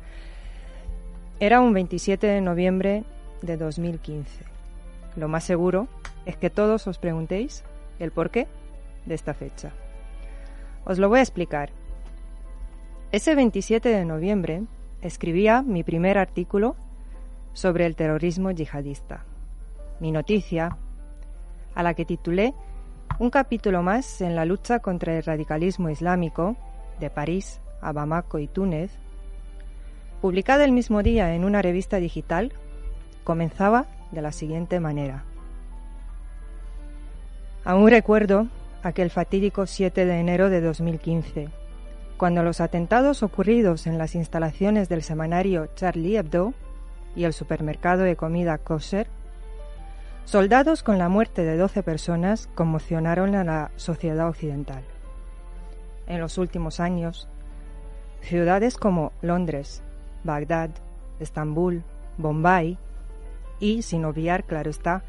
Era un 27 de noviembre de 2015. Lo más seguro es que todos os preguntéis el porqué de esta fecha. Os lo voy a explicar. Ese 27 de noviembre escribía mi primer artículo sobre el terrorismo yihadista. Mi noticia, a la que titulé Un capítulo más en la lucha contra el radicalismo islámico de París a Bamako y Túnez, publicada el mismo día en una revista digital, comenzaba de la siguiente manera. Aún recuerdo aquel fatídico 7 de enero de 2015, cuando los atentados ocurridos en las instalaciones del semanario Charlie Hebdo y el supermercado de comida Kosher, soldados con la muerte de 12 personas conmocionaron a la sociedad occidental. En los últimos años, ciudades como Londres, Bagdad, Estambul, Bombay y, sin obviar, claro está,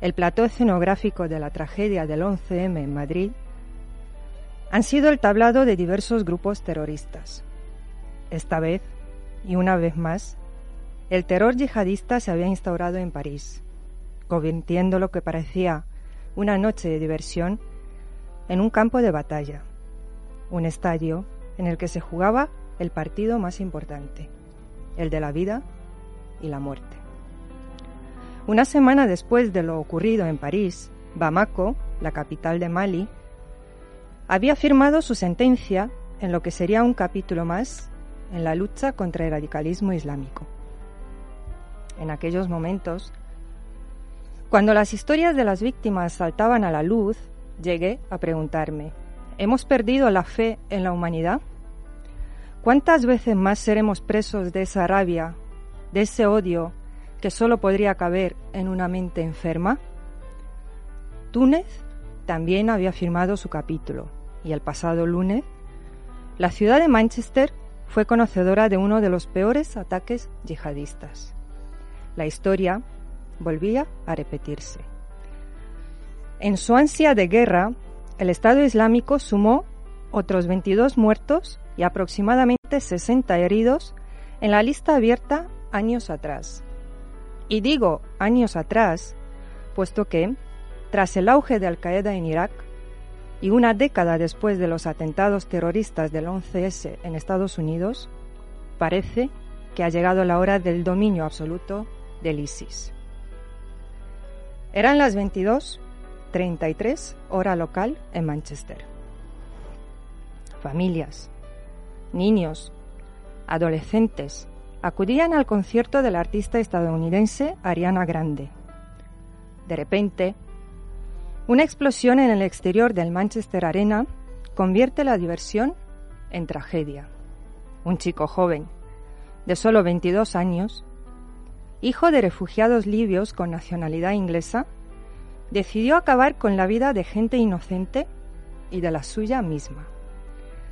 el plató escenográfico de la tragedia del 11M en Madrid, han sido el tablado de diversos grupos terroristas. Esta vez, y una vez más, el terror yihadista se había instaurado en París, convirtiendo lo que parecía una noche de diversión en un campo de batalla, un estadio en el que se jugaba el partido más importante, el de la vida y la muerte. Una semana después de lo ocurrido en París, Bamako, la capital de Mali, había firmado su sentencia en lo que sería un capítulo más en la lucha contra el radicalismo islámico. En aquellos momentos, cuando las historias de las víctimas saltaban a la luz, llegué a preguntarme, ¿hemos perdido la fe en la humanidad? ¿Cuántas veces más seremos presos de esa rabia, de ese odio que solo podría caber en una mente enferma? Túnez también había firmado su capítulo y el pasado lunes, la ciudad de Manchester fue conocedora de uno de los peores ataques yihadistas. La historia volvía a repetirse. En su ansia de guerra, el Estado Islámico sumó otros 22 muertos y aproximadamente 60 heridos en la lista abierta años atrás. Y digo años atrás, puesto que, tras el auge de Al-Qaeda en Irak y una década después de los atentados terroristas del 11S en Estados Unidos, parece que ha llegado la hora del dominio absoluto del ISIS. Eran las 22.33 hora local en Manchester. Familias, niños, adolescentes acudían al concierto del artista estadounidense Ariana Grande. De repente, una explosión en el exterior del Manchester Arena convierte la diversión en tragedia. Un chico joven, de solo 22 años, hijo de refugiados libios con nacionalidad inglesa, decidió acabar con la vida de gente inocente y de la suya misma.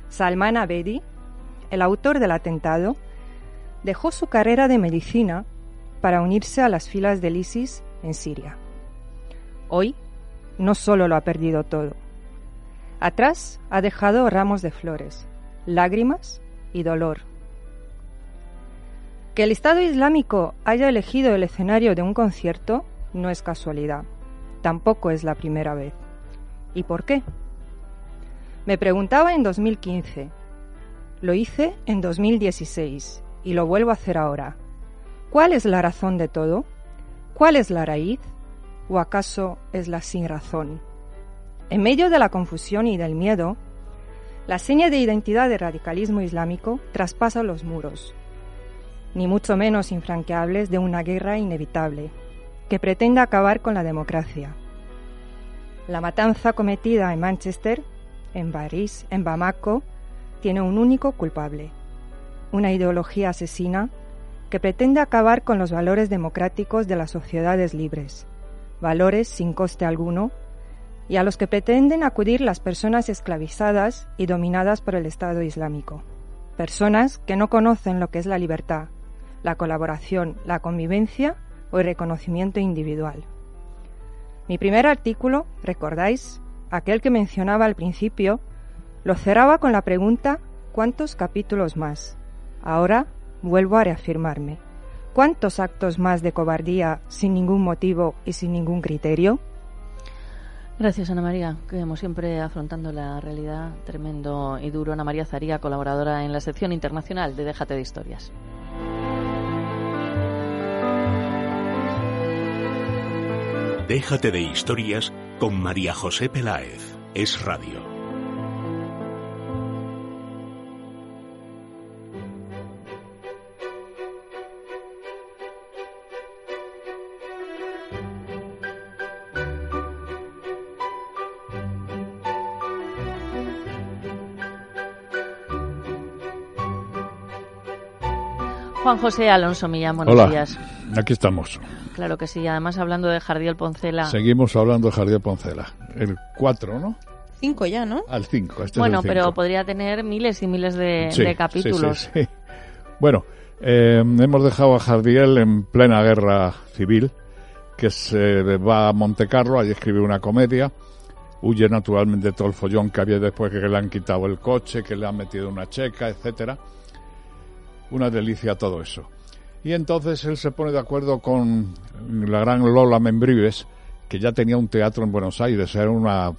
Salman Abedi, el autor del atentado, dejó su carrera de medicina para unirse a las filas del ISIS en Siria. Hoy no solo lo ha perdido todo. Atrás ha dejado ramos de flores, lágrimas y dolor. Que el Estado Islámico haya elegido el escenario de un concierto no es casualidad, tampoco es la primera vez. ¿Y por qué? Me preguntaba en 2015, lo hice en 2016 y lo vuelvo a hacer ahora. ¿Cuál es la razón de todo? ¿Cuál es la raíz? ¿O acaso es la sin razón? En medio de la confusión y del miedo, La seña de identidad del radicalismo islámico traspasa los muros, ni mucho menos infranqueables de una guerra inevitable, que pretende acabar con la democracia. La matanza cometida en Manchester, en París, en Bamako, tiene un único culpable, una ideología asesina que pretende acabar con los valores democráticos de las sociedades libres, valores sin coste alguno, y a los que pretenden acudir las personas esclavizadas y dominadas por el Estado Islámico, personas que no conocen lo que es la libertad, la colaboración, la convivencia o el reconocimiento individual. Mi primer artículo, recordáis, aquel que mencionaba al principio, lo cerraba con la pregunta ¿cuántos capítulos más? Ahora vuelvo a reafirmarme. ¿Cuántos actos más de cobardía sin ningún motivo y sin ningún criterio? Gracias, Ana María. Como siempre, afrontando la realidad tremendo y duro. Ana María Zaría, colaboradora en la sección internacional de Déjate de Historias. Déjate de historias con María José Peláez. Es radio. Juan José Alonso Millán, buenos Hola, días. aquí estamos. Claro que sí, además hablando de Jardiel Poncela. Seguimos hablando de Jardiel Poncela. El 4, ¿no? Cinco ya, ¿no? Al 5. Este bueno, es el pero podría tener miles y miles de, Sí, de capítulos. sí, sí, sí. Bueno, eh, hemos dejado a Jardiel en plena guerra civil, que se va a Monte Carlo, allí escribe una comedia, huye naturalmente de todo el follón que había después que le han quitado el coche, que le han metido una checa, etcétera. Una delicia todo eso. Y entonces él se pone de acuerdo con la gran Lola Membrives, que ya tenía un teatro en Buenos Aires, era una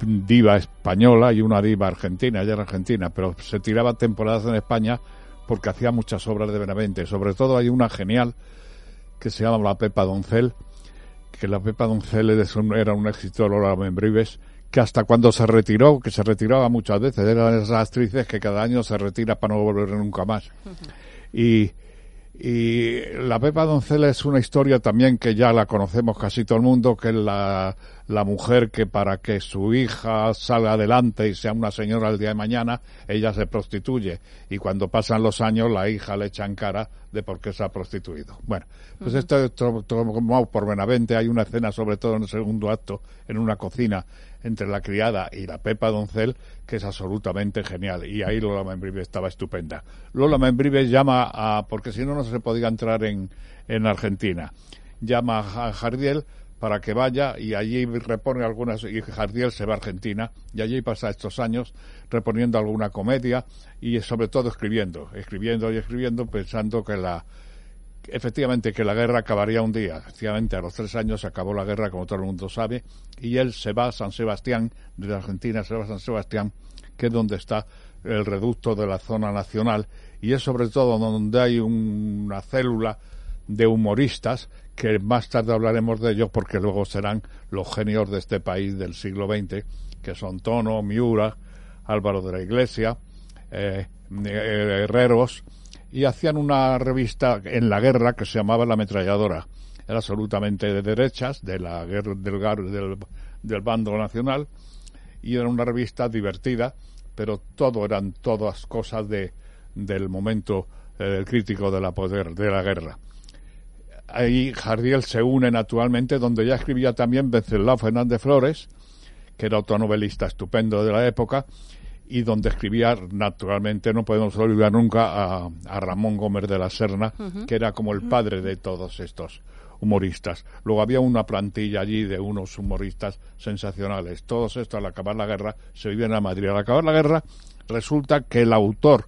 diva española y una diva argentina, ella era argentina, pero se tiraba temporadas en España porque hacía muchas obras de Benavente. Sobre todo hay una genial que se llama La Pepa Doncel, que la Pepa Doncel era un éxito de Lola Membrives, que hasta cuando se retiró, que se retiraba muchas veces, eran esas actrices que cada año se retira para no volver nunca más. Y, y la Pepa Doncella es una historia también que ya la conocemos casi todo el mundo, que es la, la mujer que para que su hija salga adelante y sea una señora el día de mañana, ella se prostituye. Y cuando pasan los años, la hija le echa en cara de por qué se ha prostituido. Bueno, pues esto es to- tomado por Benavente. Hay una escena, sobre todo en el segundo acto, en una cocina, entre la criada y la Pepa Doncel, que es absolutamente genial. Y ahí Lola Membrive estaba estupenda. Lola Membrive llama a, porque si no, no se podía entrar en, en Argentina. Llama a Jardiel para que vaya y allí repone algunas, y Jardiel se va a Argentina y allí pasa estos años reponiendo alguna comedia y sobre todo escribiendo, escribiendo y escribiendo pensando que la, efectivamente que la guerra acabaría un día. Efectivamente, a los tres años se acabó la guerra, como todo el mundo sabe, y él se va a San Sebastián, de Argentina se va a San Sebastián, que es donde está el reducto de la zona nacional, y es sobre todo donde hay un- una célula de humoristas, que más tarde hablaremos de ellos porque luego serán los genios de este país del siglo XX, que son Tono, Miura, Álvaro de la Iglesia, eh, eh, Herreros, y hacían una revista en la guerra que se llamaba La Ametralladora. Era absolutamente de derechas, de la guerra, del, del, del bando nacional, y era una revista divertida, pero todo eran todas cosas de, del momento eh, crítico de la poder, de la guerra. Ahí Jardiel se une naturalmente, donde ya escribía también Venceslao Fernández Flores, que era otro novelista estupendo de la época, y donde escribía, naturalmente, no podemos olvidar nunca a, a Ramón Gómez de la Serna, que era como el padre de todos estos humoristas. Luego había una plantilla allí de unos humoristas sensacionales. Todos estos, al acabar la guerra, se vivían a Madrid. Al acabar la guerra, resulta que el autor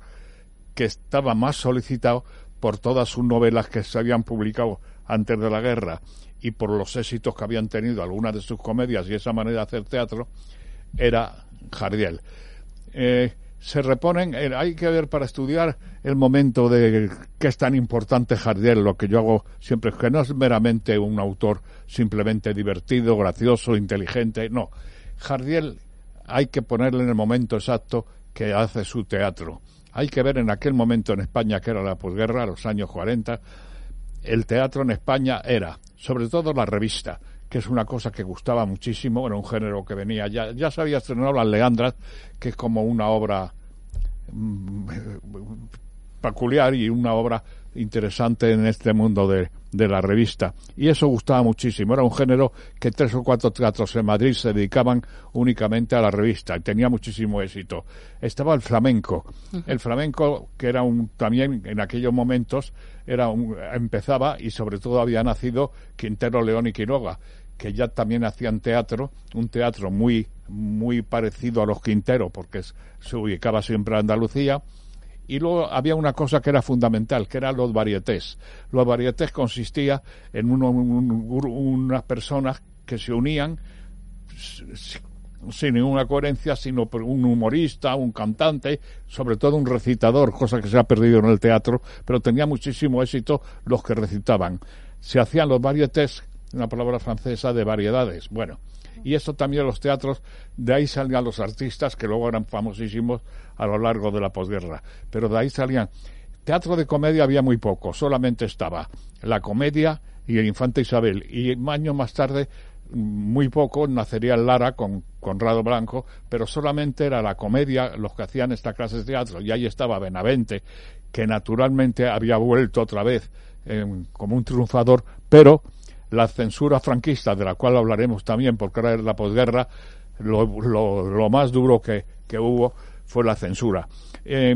que estaba más solicitado por todas sus novelas que se habían publicado antes de la guerra y por los éxitos que habían tenido algunas de sus comedias y esa manera de hacer teatro, era Jardiel. Eh, se reponen, eh, hay que ver para estudiar el momento de qué es tan importante Jardiel, lo que yo hago siempre, que no es meramente un autor simplemente divertido, gracioso, inteligente, no. Jardiel hay que ponerle en el momento exacto que hace su teatro. Hay que ver en aquel momento en España, que era la posguerra, los años 40, el teatro en España era, sobre todo la revista, que es una cosa que gustaba muchísimo, era un género que venía ya, ya se había estrenado Las Leandras, que es como una obra mm, peculiar y una obra interesante en este mundo de, de, la revista. Y eso gustaba muchísimo. Era un género que tres o cuatro teatros en Madrid se dedicaban únicamente a la revista y tenía muchísimo éxito. Estaba el flamenco. El flamenco, que era un, también en aquellos momentos, era un, empezaba y sobre todo había nacido Quintero, León y Quiroga que ya también hacían teatro, un teatro muy, muy parecido a los Quintero, porque se ubicaba siempre en Andalucía, y luego había una cosa que era fundamental, que eran los varietés. Los varietés consistía en unas personas que se unían sin ninguna coherencia, sino un humorista, un cantante, sobre todo un recitador, cosa que se ha perdido en el teatro, pero tenía muchísimo éxito los que recitaban. Se hacían los varietés una palabra francesa de variedades. Bueno, y eso también los teatros, de ahí salían los artistas que luego eran famosísimos a lo largo de la posguerra. Pero de ahí salían. Teatro de comedia había muy poco, solamente estaba la comedia y el Infante Isabel. Y años más tarde, muy poco, nacería Lara con Conrado Blanco, pero solamente era la comedia los que hacían esta clase de teatro. Y ahí estaba Benavente, que naturalmente había vuelto otra vez eh, como un triunfador, pero la censura franquista, de la cual hablaremos también, porque era la posguerra, lo, lo, más duro que, que, hubo fue la censura. Eh,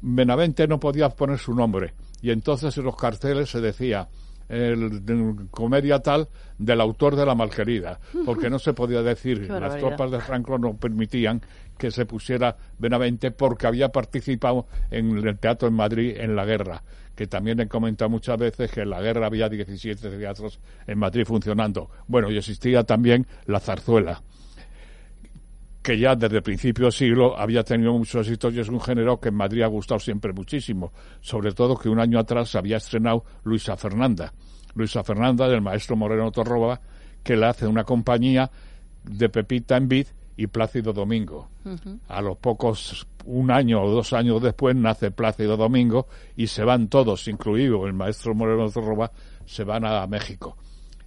Benavente no podía poner su nombre, y entonces en los carteles se decía el, comedia tal del autor de la malquerida, porque no se podía decir, las tropas de Franco no permitían que se pusiera Benavente porque había participado en el teatro en Madrid en la guerra que también he comentado muchas veces que en la guerra había 17 teatros en Madrid funcionando. Bueno, y existía también la zarzuela que ya desde el principio del siglo había tenido muchos éxitos y es un género que en Madrid ha gustado siempre muchísimo. Sobre todo que un año atrás se había estrenado Luisa Fernanda. Luisa Fernanda, del maestro Moreno Torroba, que le hace una compañía de Pepita en Vid y Plácido Domingo. A los pocos, un año o dos años después, nace Plácido Domingo y se van todos, incluido el maestro Moreno Torroba, se van a México.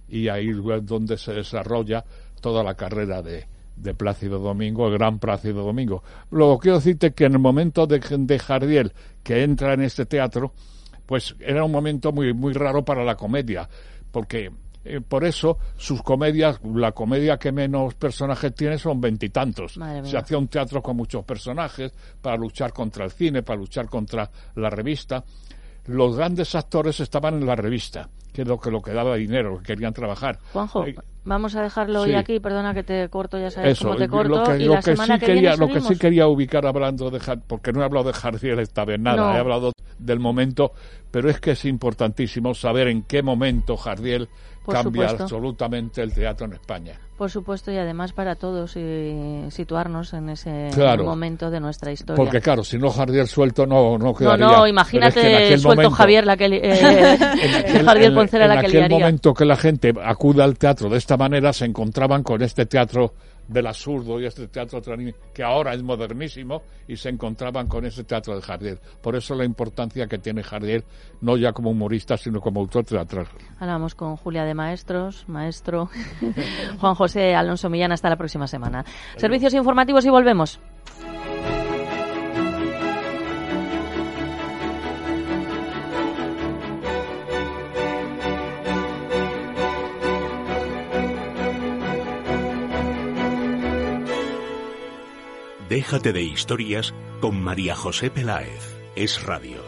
Y ahí es donde se desarrolla toda la carrera de, de Plácido Domingo, el gran Plácido Domingo. Luego quiero decirte que en el momento de, de Jardiel, que entra en este teatro, pues era un momento muy, muy raro para la comedia, porque eh, por eso sus comedias, la comedia que menos personajes tiene son veintitantos. Se hacía un teatro con muchos personajes para luchar contra el cine, para luchar contra la revista. Los grandes actores estaban en la revista, que es lo que lo que daba dinero, que querían trabajar. Juanjo, eh, vamos a dejarlo hoy aquí, perdona que te corto, ya sabes cómo te corto. Lo que, y la sí semana que quería, viene lo que sí quería ubicar hablando de porque no he hablado de Jardiel esta vez nada, he hablado del momento, pero es que es importantísimo saber en qué momento Jardiel cambia absolutamente el teatro en España. Por supuesto, y además para todos y situarnos en ese momento de nuestra historia. Porque claro, si no Jardiel suelto no, no quedaría. No, no, imagínate suelto Javier la que eh, Jardiel Poncela la que En aquel momento que la gente acude al teatro de esta manera, se encontraban con este teatro del absurdo y este teatro que ahora es modernísimo y se encontraban con ese teatro de Jardiel. Por eso la importancia que tiene Jardiel, no ya como humorista, sino como autor teatral. Hablamos con Julia de Maestros, maestro Juan José Alonso Millán. Hasta la próxima semana. Servicios informativos y volvemos. Déjate de historias con María José Peláez. Es radio.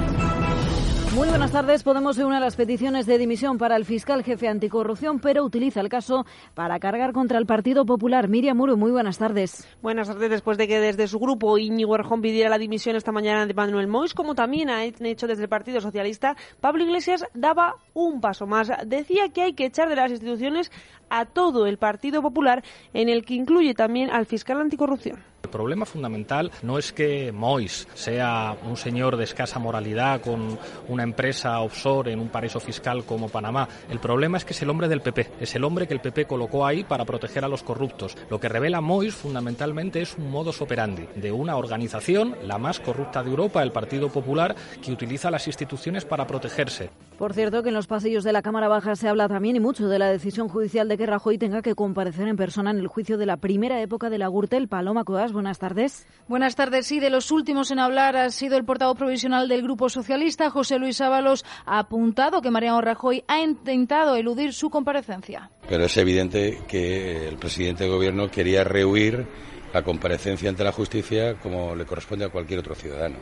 Muy buenas tardes. Podemos ser una de las peticiones de dimisión para el fiscal jefe anticorrupción, pero utiliza el caso para cargar contra el Partido Popular. Miriam Muro, muy buenas tardes. Buenas tardes. Después de que desde su grupo Íñigo Erjón pidiera la dimisión esta mañana de Manuel Mois, como también ha hecho desde el Partido Socialista, Pablo Iglesias daba un paso más. Decía que hay que echar de las instituciones a todo el Partido Popular, en el que incluye también al fiscal anticorrupción. Problema fundamental no es que Mois sea un señor de escasa moralidad con una empresa offshore en un paraíso fiscal como Panamá. El problema es que es el hombre del PP, es el hombre que el PP colocó ahí para proteger a los corruptos. Lo que revela Mois fundamentalmente es un modus operandi de una organización, la más corrupta de Europa, el Partido Popular, que utiliza las instituciones para protegerse. Por cierto, que en los pasillos de la Cámara Baja se habla también y mucho de la decisión judicial de que Rajoy tenga que comparecer en persona en el juicio de la primera época de la Gürtel. Paloma Coas, buenas tardes. Buenas tardes. Sí, de los últimos en hablar ha sido el portavoz provisional del Grupo Socialista, José Luis Ábalos, ha apuntado que Mariano Rajoy ha intentado eludir su comparecencia. Pero es evidente que el presidente de Gobierno quería rehuir la comparecencia ante la justicia como le corresponde a cualquier otro ciudadano,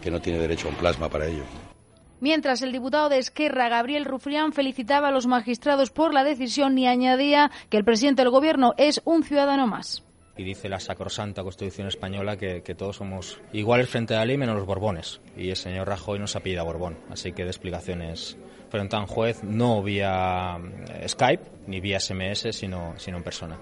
que no tiene derecho a un plasma para ello. Mientras el diputado de Esquerra, Gabriel Rufrián, felicitaba a los magistrados por la decisión y añadía que el presidente del Gobierno es un ciudadano más. Y dice la sacrosanta Constitución española que, todos somos iguales frente a la ley menos los Borbones. Y el señor Rajoy nos apellida Borbón. Así que de explicaciones frente a un juez, no vía Skype ni vía SMS, sino, sino en persona.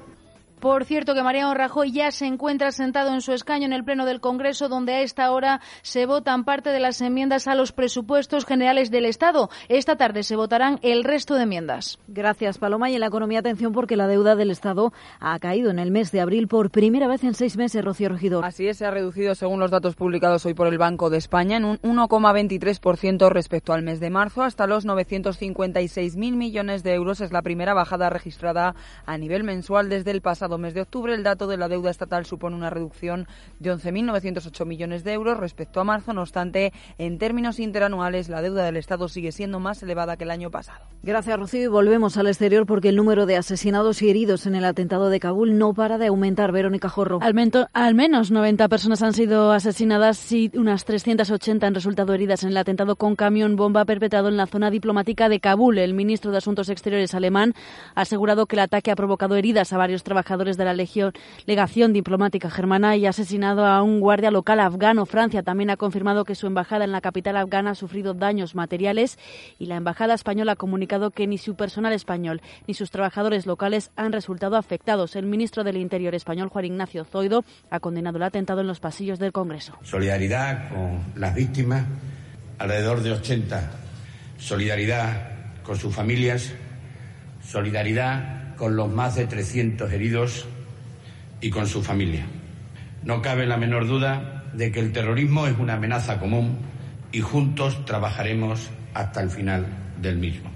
Por cierto, que Mariano Rajoy ya se encuentra sentado en su escaño en el Pleno del Congreso, donde a esta hora se votan parte de las enmiendas a los presupuestos generales del Estado. Esta tarde se votarán el resto de enmiendas. Gracias, Paloma. Y en la economía, atención, porque la deuda del Estado ha caído en el mes de abril por primera vez en seis meses, Rocío Regidor. Así es, se ha reducido, según los datos publicados hoy por el Banco de España, en un 1,23% respecto al mes de marzo, hasta los 956.000 millones de euros. Es la primera bajada registrada a nivel mensual desde el pasado mes de octubre, el dato de la deuda estatal supone una reducción de 11.908 millones de euros respecto a marzo. No obstante, en términos interanuales, la deuda del Estado sigue siendo más elevada que el año pasado. Gracias, Rocío. Y volvemos al exterior porque el número de asesinados y heridos en el atentado de Kabul no para de aumentar. Verónica Jorro. Al, al menos 90 personas han sido asesinadas y unas 380 han resultado heridas en el atentado con camión bomba perpetrado en la zona diplomática de Kabul. El ministro de Asuntos Exteriores alemán ha asegurado que el ataque ha provocado heridas a varios trabajadores de la Legión, legación diplomática germana y asesinado a un guardia local afgano. Francia también ha confirmado que su embajada en la capital afgana ha sufrido daños materiales y la embajada española ha comunicado que ni su personal español ni sus trabajadores locales han resultado afectados. El ministro del Interior español, Juan Ignacio Zoido, ha condenado el atentado en los pasillos del Congreso. Solidaridad con las víctimas, alrededor de 80. Solidaridad con sus familias. Solidaridad con los más de 300 heridos y con su familia. No cabe la menor duda de que el terrorismo es una amenaza común y juntos trabajaremos hasta el final del mismo.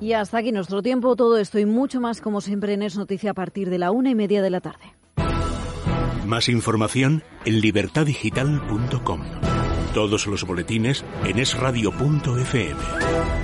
Y hasta aquí nuestro tiempo, todo esto y mucho más como siempre en Es Noticia a partir de la una y media de la tarde. Más información en libertadigital.com. Todos los boletines en esradio.fm.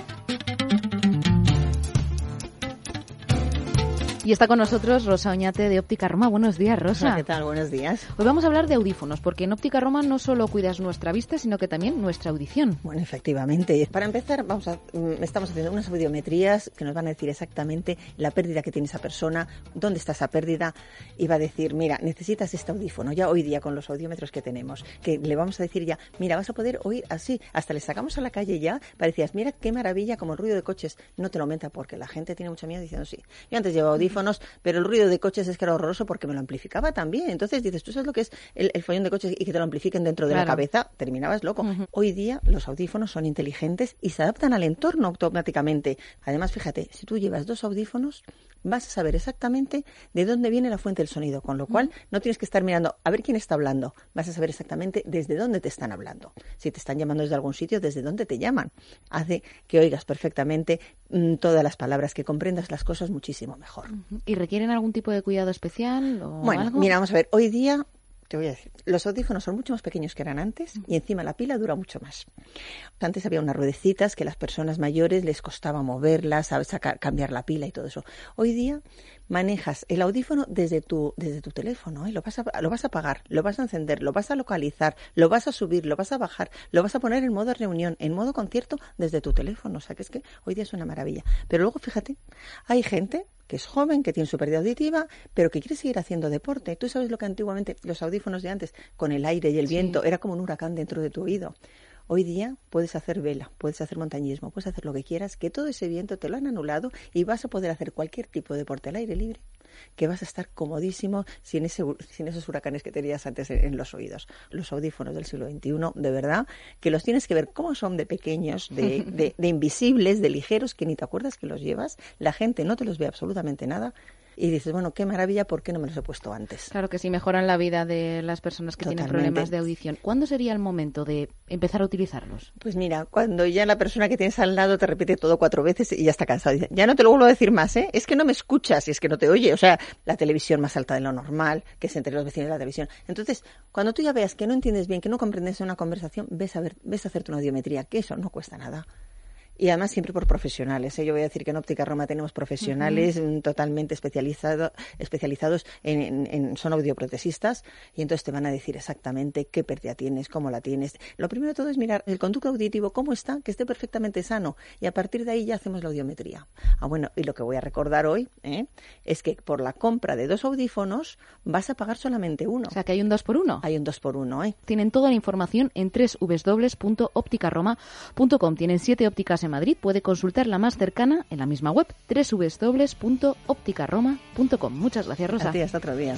Y está con nosotros Rosa Oñate de Óptica Roma. Buenos días, Rosa. ¿Qué tal? Buenos días. Hoy vamos a hablar de audífonos, porque en Óptica Roma no solo cuidas nuestra vista, sino que también nuestra audición. Bueno, efectivamente. Para empezar, vamos a, mm, estamos haciendo unas audiometrías que nos van a decir exactamente la pérdida que tiene esa persona, dónde está esa pérdida, y va a decir, mira, necesitas este audífono. Ya hoy día con los audiómetros que tenemos, que le vamos a decir ya, mira, vas a poder oír así. Hasta le sacamos a la calle ya, parecías, mira qué maravilla, como el ruido de coches. No te lo aumenta porque la gente tiene mucho miedo diciendo sí. Yo antes llevaba audífonos, pero el ruido de coches es que era horroroso porque me lo amplificaba también. Entonces dices, ¿tú sabes lo que es el, el follón de coches y que te lo amplifiquen dentro de la cabeza? Terminabas loco. Hoy día los audífonos son inteligentes y se adaptan al entorno automáticamente. Además, fíjate, si tú llevas dos audífonos, vas a saber exactamente de dónde viene la fuente del sonido, con lo cual no tienes que estar mirando a ver quién está hablando, vas a saber exactamente desde dónde te están hablando. Si te están llamando desde algún sitio, desde dónde te llaman. Hace que oigas perfectamente mm, todas las palabras, que comprendas las cosas muchísimo mejor. ¿Y requieren algún tipo de cuidado especial o Bueno, algo? mira, vamos a ver, hoy día te voy a decir, los audífonos son mucho más pequeños que eran antes y encima la pila dura mucho más. Antes había unas ruedecitas que las personas mayores les costaba moverlas. Sacar, cambiar la pila y todo eso. Hoy día manejas el audífono desde tu, desde tu teléfono, ¿eh? lo, vas a, lo vas a apagar, lo vas a encender, lo vas a localizar, lo vas a subir, lo vas a bajar, lo vas a poner en modo reunión, en modo concierto desde tu teléfono. O sea que es que hoy día es una maravilla. Pero luego fíjate, hay gente que es joven, que tiene su pérdida auditiva, pero que quiere seguir haciendo deporte. Tú sabes lo que antiguamente los audífonos de antes, con el aire y el Sí. viento, era como un huracán dentro de tu oído. Hoy día puedes hacer vela, puedes hacer montañismo, puedes hacer lo que quieras, que todo ese viento te lo han anulado y vas a poder hacer cualquier tipo de deporte al aire libre, que vas a estar comodísimo sin, ese, sin esos huracanes que tenías antes en, en los oídos. Los audífonos del siglo XXI, de verdad, que los tienes que ver cómo son de pequeños, de, de, de invisibles, de ligeros, que ni te acuerdas que los llevas, la gente no te los ve absolutamente nada. Y dices, bueno, qué maravilla, ¿por qué no me los he puesto antes? Claro que sí, mejoran la vida de las personas que tienen problemas de audición. ¿Cuándo sería el momento de empezar a utilizarlos? Pues mira, cuando ya la persona que tienes al lado te repite todo cuatro veces y ya está cansado. Dice, Ya no te lo vuelvo a decir más, ¿eh? Es que no me escuchas y es que no te oye. O sea, la televisión más alta de lo normal, que es entre los vecinos de la televisión. Entonces, cuando tú ya veas que no entiendes bien, que no comprendes una conversación, ves a, ver, ves a hacerte una audiometría, que eso no cuesta nada. Y además siempre por profesionales. ¿eh? Yo voy a decir que en Óptica Roma tenemos profesionales totalmente especializado, especializados en, en- en- son audioprotesistas y entonces te van a decir exactamente qué pérdida tienes, cómo la tienes. Lo primero de todo es mirar el conducto auditivo, cómo está, que esté perfectamente sano y a partir de ahí ya hacemos la audiometría. Ah, bueno, y lo que voy a recordar hoy ¿eh? es que por la compra de dos audífonos vas a pagar solamente uno. O sea que hay un 2 por 1 Hay un 2 por 1 ¿eh? Tienen toda la información en www.opticaroma.com. Tienen siete ópticas en Madrid. Puede consultar la más cercana en la misma web, www.opticaroma.com. Muchas gracias, Rosa. A ti, hasta otro día.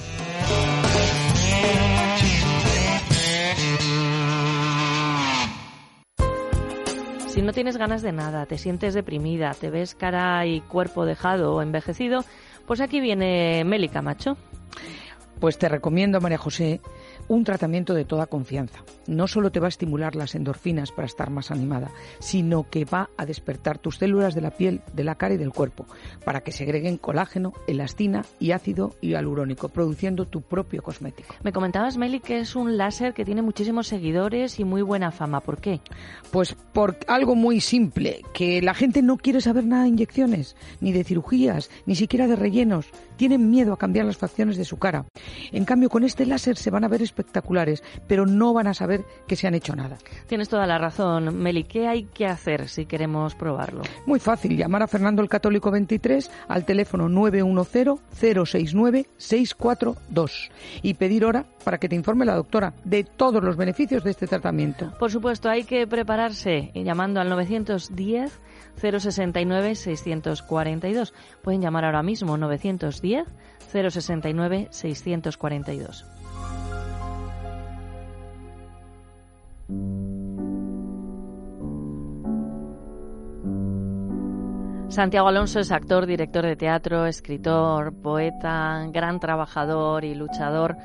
Si no tienes ganas de nada, te sientes deprimida, te ves cara y cuerpo dejado o envejecido, pues aquí viene Meli Camacho. Pues te recomiendo, María José, un tratamiento de toda confianza. No solo te va a estimular las endorfinas para estar más animada, sino que va a despertar tus células de la piel, de la cara y del cuerpo, para que segreguen colágeno, elastina y ácido hialurónico, produciendo tu propio cosmético. Me comentabas, Meli, que es un láser que tiene muchísimos seguidores y muy buena fama. ¿Por qué? Pues por algo muy simple, que la gente no quiere saber nada de inyecciones, ni de cirugías, ni siquiera de rellenos. Tienen miedo a cambiar las facciones de su cara. En cambio, con este láser se van a ver espectaculares, pero no van a saber que se han hecho nada. Tienes toda la razón, Meli. ¿Qué hay que hacer si queremos probarlo? Muy fácil, llamar a Fernando el Católico 23 al teléfono 910-069-642 y pedir hora para que te informe la doctora de todos los beneficios de este tratamiento. Por supuesto, hay que prepararse llamando al 910 069 642. Pueden llamar ahora mismo 910 069 642. Santiago Alonso es actor, director de teatro, escritor, poeta, gran trabajador y luchador.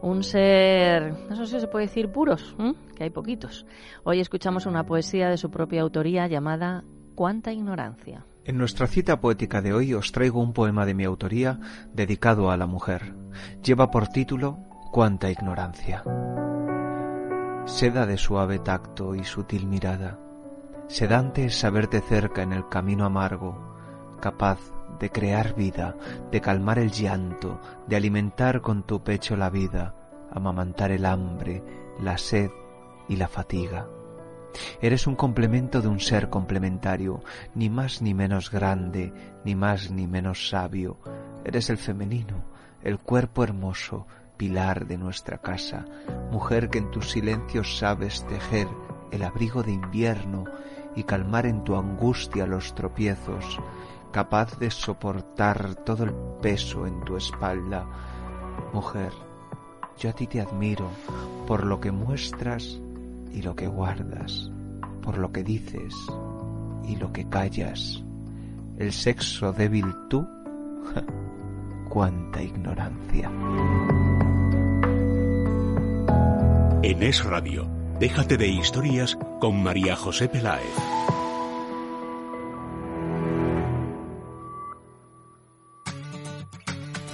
Un ser, no sé si se puede decir puros, que hay poquitos. Hoy escuchamos una poesía de su propia autoría llamada Cuánta ignorancia. En nuestra cita poética de hoy os traigo un poema de mi autoría dedicado a la mujer. Lleva por título Cuánta ignorancia. Seda de suave tacto y sutil mirada. Sedante es saberte cerca en el camino amargo, capaz de crear vida, de calmar el llanto, de alimentar con tu pecho la vida, amamantar el hambre, la sed y la fatiga. Eres un complemento de un ser complementario, ni más ni menos grande, ni más ni menos sabio. Eres el femenino, el cuerpo hermoso, pilar de nuestra casa, mujer que en tus silencios sabes tejer el abrigo de invierno y calmar en tu angustia los tropiezos, capaz de soportar todo el peso en tu espalda. Mujer, yo a ti te admiro por lo que muestras y lo que guardas, por lo que dices y lo que callas. El sexo débil tú, cuánta ignorancia. En Es Radio, déjate de historias con María José Peláez.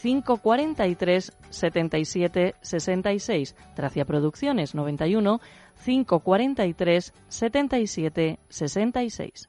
543 77 66. Tracia Producciones 91 543 77 66.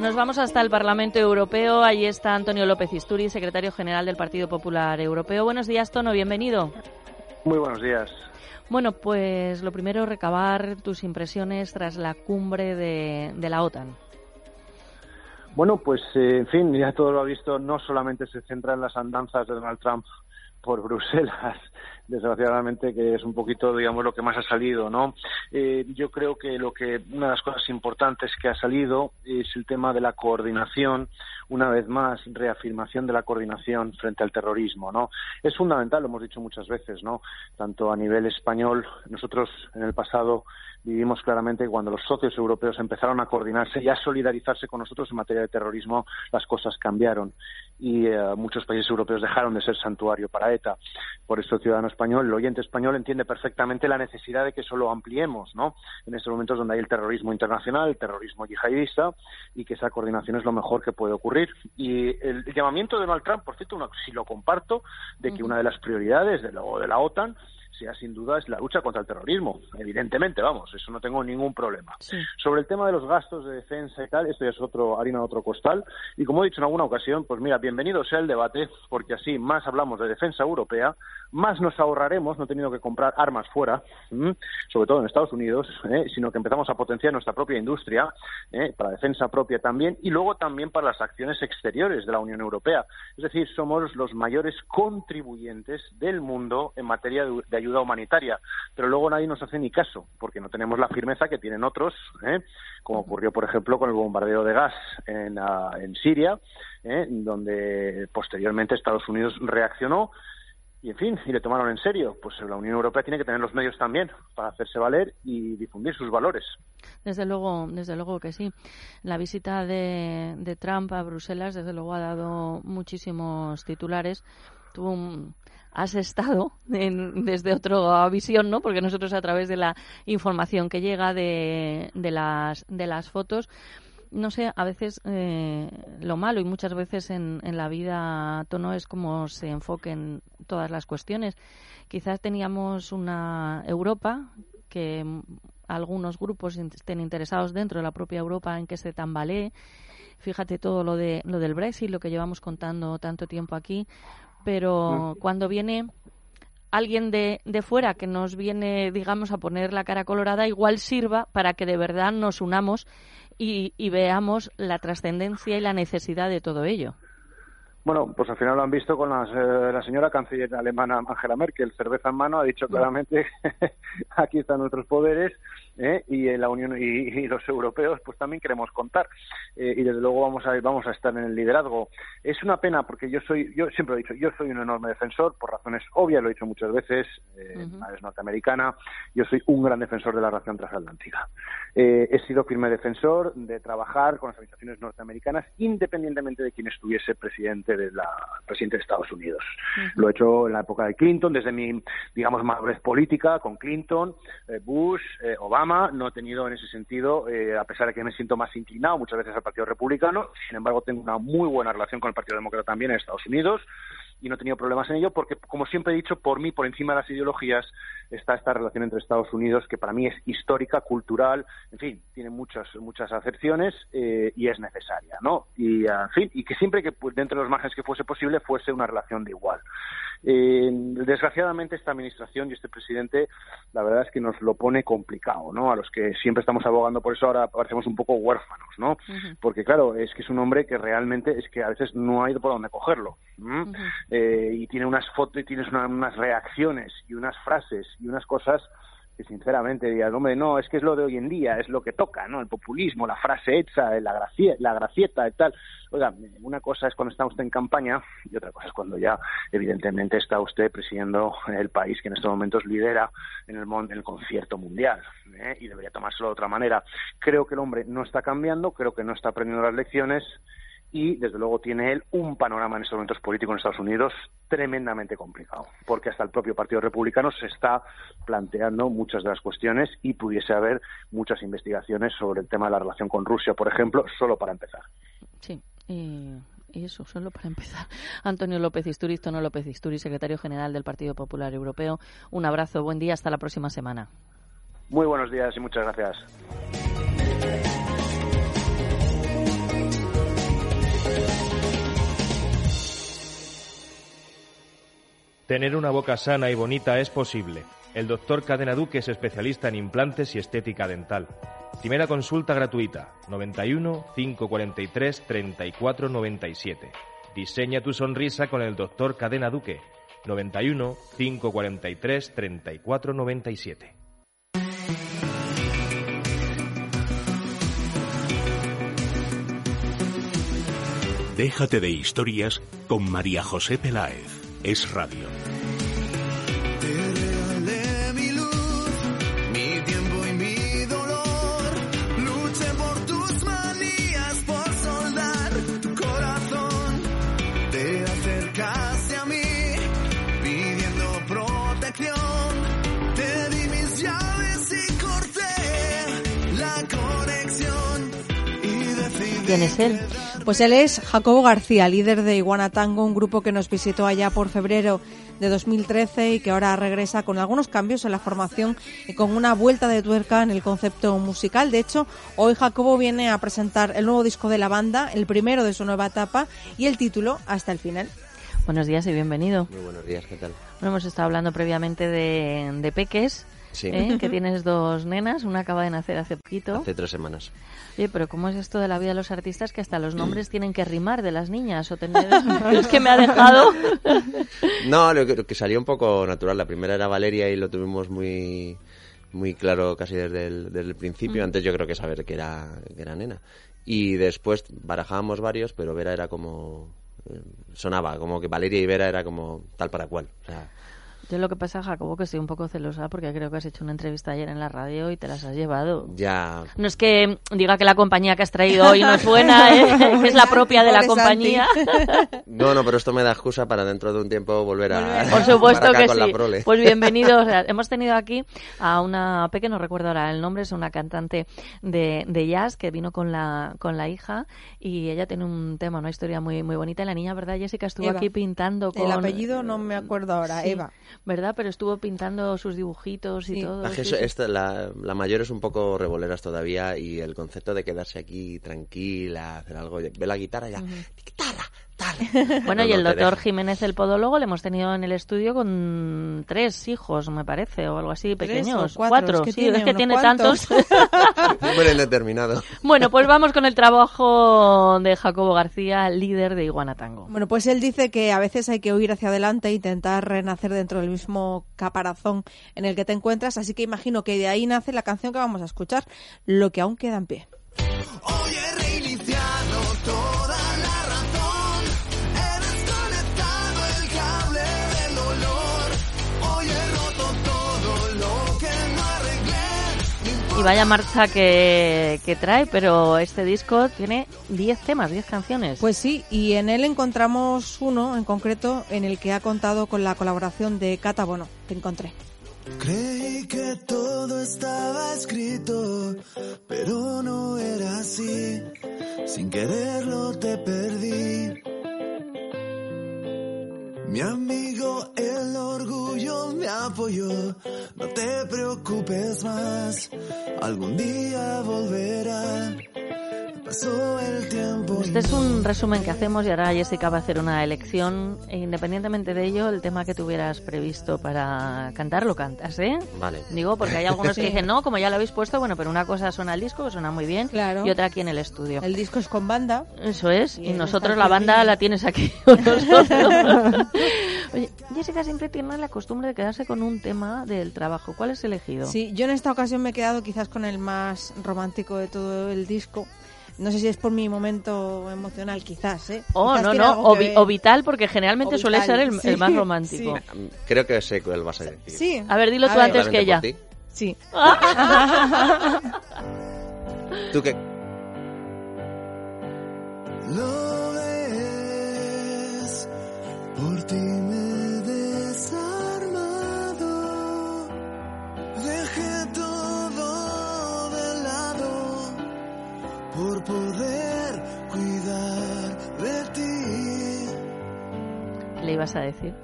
Nos vamos hasta el Parlamento Europeo. Allí está Antonio López Isturi, secretario general del Partido Popular Europeo. Buenos días, Tono, bienvenido. Muy buenos días. Bueno, pues lo primero, recabar tus impresiones tras la cumbre de, de la OTAN. Bueno, pues eh, en fin, ya todo lo ha visto, no solamente se centra en las andanzas de Donald Trump por Bruselas, desgraciadamente, que es un poquito, digamos, lo que más ha salido, ¿no? Eh, yo creo que lo que una de las cosas importantes que ha salido es el tema de la coordinación, una vez más, reafirmación de la coordinación frente al terrorismo, ¿no? Es fundamental, lo hemos dicho muchas veces, ¿no? Tanto a nivel español, nosotros en el pasado vivimos claramente que cuando los socios europeos empezaron a coordinarse y a solidarizarse con nosotros en materia de terrorismo, las cosas cambiaron y eh, muchos países europeos dejaron de ser santuario para ETA. Por eso el ciudadano español, el oyente español, entiende perfectamente la necesidad de que eso lo ampliemos, ¿no? En estos momentos donde hay el terrorismo internacional, el terrorismo yihadista, y que esa coordinación es lo mejor que puede ocurrir. Y el llamamiento de Donald Trump, por cierto, si lo comparto, de que una de las prioridades de, de la OTAN sea sin duda es la lucha contra el terrorismo, evidentemente, vamos, eso no tengo ningún problema. Sobre el tema de los gastos de defensa y tal, esto ya es otro harina de otro costal, y como he dicho en alguna ocasión, pues mira, bienvenido sea el debate, porque así más hablamos de defensa europea, más nos ahorraremos no teniendo que comprar armas fuera, sobre todo en Estados Unidos, ¿eh? sino que empezamos a potenciar nuestra propia industria, ¿eh? para defensa propia también, y luego también para las acciones exteriores de la Unión Europea. Es decir, somos los mayores contribuyentes del mundo en materia de, ayuda humanitaria, pero luego nadie nos hace ni caso, porque no tenemos la firmeza que tienen otros, ¿eh? como ocurrió, por ejemplo, con el bombardeo de gas en, ah, en Siria, donde posteriormente Estados Unidos reaccionó y en fin, y le tomaron en serio. Pues la Unión Europea tiene que tener los medios también para hacerse valer y difundir sus valores. Desde luego, desde luego que sí. La visita de, de Trump a Bruselas, desde luego, ha dado muchísimos titulares. Tú has estado en, desde otra visión, ¿no? Porque nosotros a través de la información que llega de, de las de las fotos no sé, a veces eh, lo malo y muchas veces en, en la vida tono es como se enfoquen todas las cuestiones. Quizás teníamos una Europa que algunos grupos estén interesados dentro de la propia Europa en que se tambalee. Fíjate todo lo de lo del Brexit, lo que llevamos contando tanto tiempo aquí, pero cuando viene alguien de, de fuera que nos viene, digamos, a poner la cara colorada, igual sirva para que de verdad nos unamos y, y veamos la trascendencia y la necesidad de todo ello. Bueno, pues al final lo han visto con las, eh, la señora canciller alemana Angela Merkel, cerveza en mano, ha dicho claramente aquí están nuestros poderes ¿eh? y la Unión y, los europeos pues también queremos contar. Eh, y desde luego vamos a vamos a estar en el liderazgo. Es una pena porque yo soy yo siempre he dicho yo soy un enorme defensor por razones obvias lo he dicho muchas veces eh, es norteamericana yo soy un gran defensor de la relación transatlántica. Eh, he sido firme defensor de trabajar con las organizaciones norteamericanas independientemente de quién estuviese presidente de la presidente de Estados Unidos. Lo he hecho en la época de Clinton desde mi digamos madurez política con Clinton Bush Obama no he tenido en ese sentido, eh, a pesar de que me siento más inclinado muchas veces al Partido Republicano, sin embargo tengo una muy buena relación con el Partido Demócrata también en Estados Unidos y no he tenido problemas en ello porque, como siempre he dicho, por mí, por encima de las ideologías, está esta relación entre Estados Unidos que para mí es histórica, cultural, en fin, tiene muchas muchas acepciones eh, y es necesaria, ¿no? Y, en fin, y que siempre que pues, dentro de los márgenes que fuese posible fuese una relación de igual. Eh, desgraciadamente esta administración y este presidente la verdad es que nos lo pone complicado, ¿no? A los que siempre estamos abogando por eso ahora parecemos un poco huérfanos, ¿no? Porque claro, es que es un hombre que realmente es que a veces no hay por dónde cogerlo. Eh, y tiene unas fotos y tienes unas reacciones y unas frases y unas cosas que sinceramente dirías, hombre, no, es que es lo de hoy en día, es lo que toca, ¿no? El populismo, la frase hecha, la, gracia, la gracieta y tal. Oiga, una cosa es cuando está usted en campaña y otra cosa es cuando ya, evidentemente, está usted presidiendo el país que en estos momentos lidera en el, en el concierto mundial ¿eh? y debería tomárselo de otra manera. Creo que el hombre no está cambiando, creo que no está aprendiendo las lecciones y desde luego tiene él un panorama en estos momentos políticos en Estados Unidos tremendamente complicado, porque hasta el propio Partido Republicano se está planteando muchas de las cuestiones y pudiese haber muchas investigaciones sobre el tema de la relación con Rusia, por ejemplo, solo para empezar. Sí, y, eso, solo para empezar. Antonio López Isturiz, Tono López Isturiz, secretario general del Partido Popular Europeo. Un abrazo, buen día, hasta la próxima semana. Muy buenos días y muchas gracias. Tener una boca sana y bonita es posible. El doctor Cadena Duque es especialista en implantes y estética dental. Primera consulta gratuita, 91 543 34 97. Diseña tu sonrisa con el doctor Cadena Duque, 91 543 34 97. Déjate de historias con María José Peláez. Es radio. ¿Quién es él? Pues él es Jacobo García, líder de Iguana Tango, un grupo que nos visitó allá por febrero de 2013 y que ahora regresa con algunos cambios en la formación y con una vuelta de tuerca en el concepto musical. De hecho, hoy Jacobo viene a presentar el nuevo disco de la banda, el primero de su nueva etapa y el título Hasta el final. Buenos días y bienvenido. Muy buenos días, ¿qué tal? Bueno, hemos estado hablando previamente de, de Peques. ¿Eh? que tienes dos nenas, una acaba de nacer hace poquito. Hace tres semanas. Oye, pero ¿cómo es esto de la vida de los artistas que hasta los nombres tienen que rimar de las niñas o tener... es que me ha dejado... no, lo que, que salió un poco natural. La primera era Valeria y lo tuvimos muy muy claro casi desde el, principio. Antes yo creo que saber que era, que era nena. Y después barajábamos varios, pero Vera era como... Eh, sonaba, como que Valeria y Vera era como tal para cual. O sea, yo lo que pasa, Jacobo, que estoy un poco celosa porque creo que has hecho una entrevista ayer en la radio y te las has llevado. Ya. No es que diga que la compañía que has traído hoy no es buena, ¿eh? que es la propia de la compañía. No, no, pero esto me da excusa para dentro de un tiempo volver a. Por supuesto que sí. Pues bienvenidos. hemos tenido aquí a una Peque, no recuerdo ahora el nombre, es una cantante de, de jazz que vino con la, con la hija y ella tiene un tema, una historia muy, muy bonita. La niña, ¿verdad, Jessica? Estuvo aquí pintando con. El apellido no me acuerdo ahora, Eva. ¿Verdad? Pero estuvo pintando sus dibujitos y todo. La, la, mayor es un poco revoleras todavía y el concepto de quedarse aquí tranquila, hacer algo, ve la guitarra ya, guitarra, Bueno, No, y no, el doctor. Jiménez, el podólogo, le hemos tenido en el estudio con tres hijos, me parece, o algo así, ¿Tres pequeños. o cuatro? Es que sí, tiene es que tiene cuantos. tantos. Número indeterminado. bueno, pues vamos con el trabajo de Jacobo García, líder de Iguana Tango. Bueno, pues él dice que a veces hay que huir hacia adelante e intentar renacer dentro del mismo caparazón en el que te encuentras, así que imagino que de ahí nace la canción que vamos a escuchar, Lo que aún queda en pie. Y vaya marcha que, que trae, pero este disco tiene 10 temas, 10 canciones. Pues sí, y en él encontramos uno en concreto en el que ha contado con la colaboración de Cata Bono, que encontré. Creí que todo estaba escrito, pero no era así. Sin quererlo te perdí. Mi amigo el orgullo me apoyó. No te preocupes más, algún día volverá. Pasó el tiempo. y Este es un resumen que hacemos y ahora Jessica va a hacer una elección. E independientemente de ello, el tema que tuvieras previsto para cantar lo cantas, ¿eh? Vale. Digo, porque hay algunos que dicen, no, como ya lo habéis puesto, bueno, pero una cosa suena el disco, que suena muy bien, Claro. y otra aquí en el estudio. El disco es con banda. Eso es, y, nosotros la banda la tienes aquí con nosotros. Oye, Jessica siempre tiene la costumbre de quedarse con un tema del trabajo. ¿Cuál es elegido? Sí, yo en esta ocasión me he quedado quizás con el más romántico de todo el disco. No sé si es por mi momento emocional, quizás, ¿eh? Oh, Quizás no, no, o, vi- vital, porque generalmente suele ser el, sí, el más romántico. Creo que sé cuál vas a decir. Sí. A ver, dilo A tú ver. antes que ella. Sí. ¿Tú qué? Por ti me he desarmado. Dejé todo de lado por poder cuidar de ti. Le ibas a decir.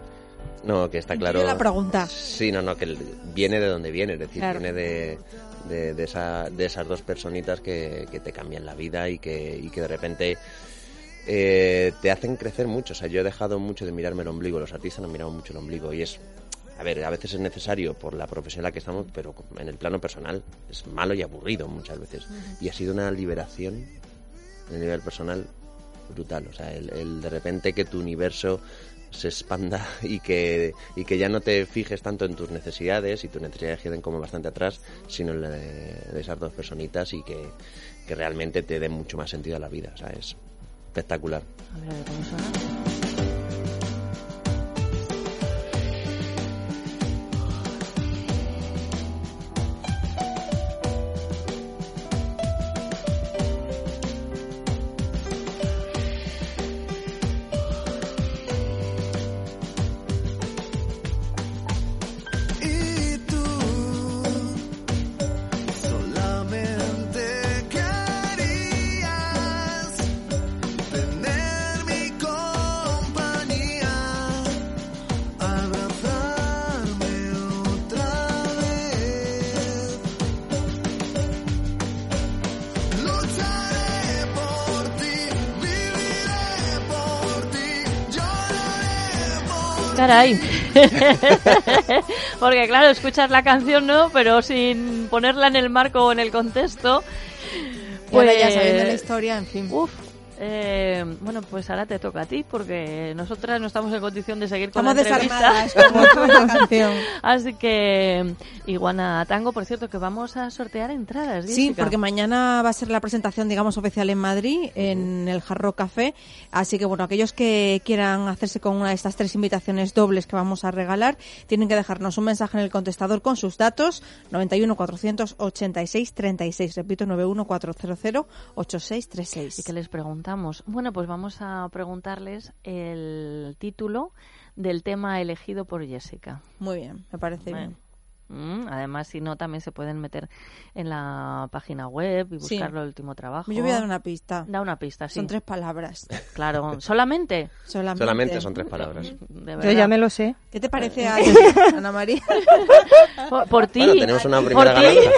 No, que está claro. la pregunta. Sí, no, no, que viene de donde viene, es decir, Claro. viene de, de, de esa, de esas dos personitas que, que te cambian la vida y que, y que de repente eh, te hacen crecer mucho. O sea, yo he dejado mucho de mirarme el ombligo, los artistas no miramos mucho el ombligo y es. A ver, a veces es necesario por la profesión en la que estamos, pero en el plano personal es malo y aburrido muchas veces. Y ha sido una liberación en el nivel personal brutal. O sea, el, el de repente que tu universo se expanda y que, y que ya no te fijes tanto en tus necesidades y tus necesidades queden como bastante atrás, sino en la de, de esas dos personitas y que, que realmente te den mucho más sentido a la vida. O sea, es espectacular. Caray. Porque claro, escuchas la canción, ¿no? Pero sin ponerla en el marco o en el contexto. Y ahora ya pues- sabiendo la historia, en fin. Uf. Eh, bueno, pues ahora te toca a ti porque nosotras no estamos en condición de seguir con Estamos la entrevista. desarmadas, como tú en la canción. Así que, Iguana Tango, por cierto, que vamos a sortear entradas. Sí, Jessica. porque mañana va a ser la presentación, digamos, oficial en Madrid, en el Jarro Café. Así que, bueno, aquellos que quieran hacerse con una de estas tres invitaciones dobles que vamos a regalar, tienen que dejarnos un mensaje en el contestador con sus datos, 91 486 36. Repito, 91 400 8636. ¿Y qué les preguntamos? Bueno, pues vamos a preguntarles el título del tema elegido por Jessica. Muy bien, me parece Bueno. bien. Mm, además, si no, también se pueden meter en la página web y Sí. buscar el último trabajo. Yo voy a dar una pista. Da una pista, sí. Son tres palabras. Claro, ¿solamente? Solamente. Solamente son tres palabras. De Yo ya me lo sé. ¿Qué te parece, a Ana María? Por, por ti. Bueno, tenemos una por primera ganadora.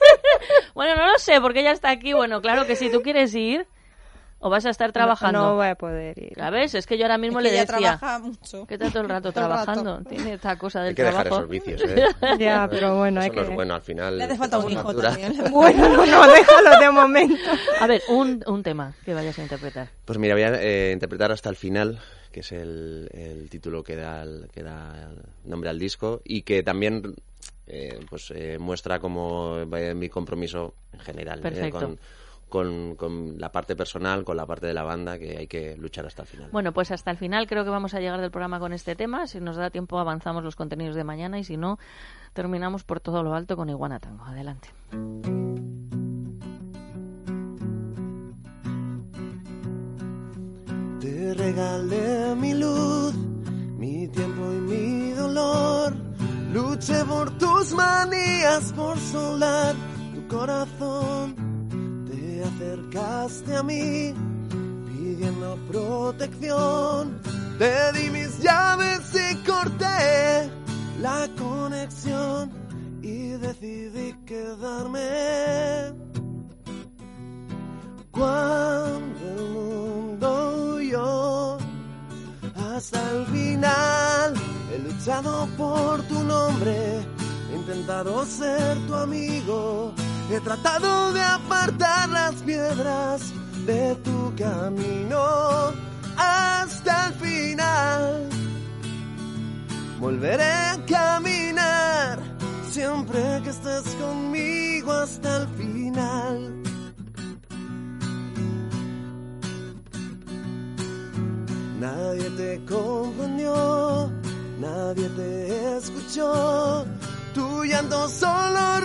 bueno, no lo sé, porque ella está aquí. Bueno, claro que si tú quieres ir. ¿O vas a estar trabajando? No, voy a poder ir. ¿Sabes? Es que yo ahora mismo Es le que ella decía... trabaja mucho. Que está todo el rato Todo el rato. trabajando. Tiene esta cosa del Hay que dejar trabajo. esos vicios, ¿eh? Ya, pero bueno, hay Eso no que- es bueno al final. Le hace falta un hijo también. Bueno, no, no, déjalo de momento. A ver, un, un tema que vayas a interpretar. Pues mira, voy a eh, interpretar hasta el final, que es el, el título que da, el, que da el nombre al disco y que también eh, pues eh, muestra como eh, mi compromiso en general eh, Perfecto. con, con, con la parte personal, con la parte de la banda, que hay que luchar hasta el final. Bueno, pues hasta el final creo que vamos a llegar del programa con este tema. Si nos da tiempo avanzamos los contenidos de mañana y si no, terminamos por todo lo alto con Iguana Tango. Adelante. Te regalé mi luz, mi tiempo y mi dolor. Luché por tus manías, por solar tu corazón. Te acercaste a mí, pidiendo protección. Te di mis llaves y corté la conexión. Y decidí quedarme. Cuando el mundo yo hasta el final he luchado por tu nombre, he intentado ser tu amigo, he tratado de apartar las piedras de tu camino hasta el final. Volveré a caminar siempre que estés conmigo hasta el final. Nadie te comprendió, nadie te escuchó. Tu llanto solo